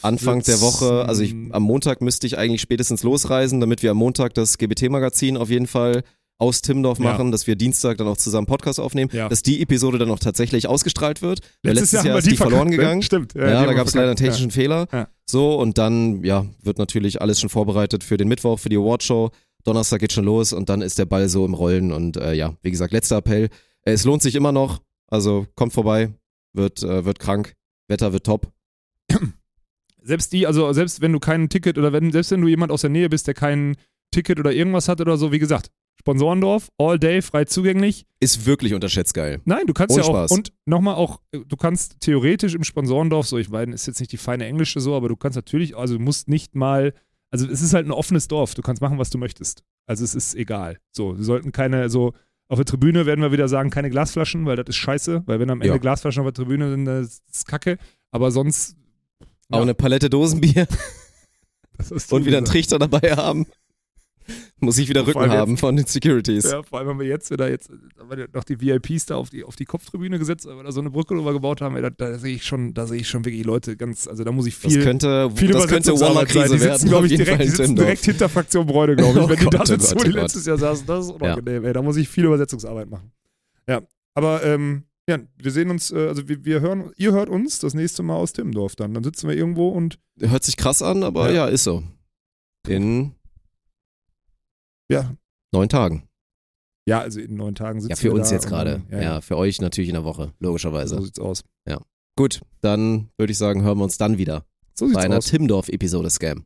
Anfang der sitzen. Woche, also ich, am Montag müsste ich eigentlich spätestens losreisen, damit wir am Montag das GBT-Magazin auf jeden Fall aus Timmendorf Ja. machen, dass wir Dienstag dann auch zusammen Podcast aufnehmen, Ja. dass die Episode dann auch tatsächlich ausgestrahlt wird. Weil letztes, Jahr, haben ist wir die verloren verkackt, ne? gegangen. Stimmt. Ja, die da gab es leider einen technischen Fehler. Ja. So, und dann, ja, wird natürlich alles schon vorbereitet für den Mittwoch, für die Awardshow. Donnerstag geht schon los und dann ist der Ball so im Rollen. Und äh, ja, wie gesagt, letzter Appell. Äh, es lohnt sich immer noch. Also kommt vorbei, wird, äh, wird krank, Wetter wird top. Selbst die, also selbst wenn du kein Ticket oder wenn, selbst wenn du jemand aus der Nähe bist, der kein Ticket oder irgendwas hat oder so, wie gesagt, Sponsorendorf, all day, frei zugänglich. Ist wirklich unterschätzt geil. Nein, du kannst Ohne ja auch, Spaß. und nochmal auch, äh, du kannst theoretisch im Sponsorendorf, so ich weiß, ist jetzt nicht die feine Englische so, aber du kannst natürlich, also du musst nicht mal, also es ist halt ein offenes Dorf, du kannst machen, was du möchtest. Also es ist egal. So, wir sollten keine, so, auf der Tribüne werden wir wieder sagen, keine Glasflaschen, weil das ist scheiße, weil wenn am Ende Ja. Glasflaschen auf der Tribüne sind, das ist kacke, aber sonst. Auch Ja. eine Palette Dosenbier *laughs* und wieder einen. Trichter dabei haben. Muss ich wieder Rücken haben von den Securities. Ja, vor allem haben wir jetzt wieder jetzt wir noch die VIPs da auf die, auf die Kopftribüne gesetzt, weil wir da so eine Brücke drüber gebaut haben. Ey, da, da sehe ich schon, da sehe ich schon wirklich Leute ganz, also da muss ich Das viel, könnte, viel das könnte Die werden. sitzen, glaube auf ich, jeden direkt, Fall die sitzen direkt hinter Fraktion Bräune, glaube ich. Oh Wenn die Gott, da oh sitzen, wo die oh letztes Jahr saßen, das ist unangenehm. Ey, da muss ich viel Übersetzungsarbeit machen. Ja, aber ähm, ja, wir sehen uns, äh, also wir, wir hören, ihr hört uns das nächste Mal aus Timmendorf dann. Dann sitzen wir irgendwo und Hört sich krass an, aber Ja. ja, ist so. In ja, neun Tagen. ja, also in neun Tagen sitzen Ja, für uns jetzt gerade. dann- Ja, für euch natürlich in der Woche, logischerweise. So sieht's aus. Gut, dann würde ich sagen, hören wir uns dann wieder So bei einer. Timdorf-Episode Scam.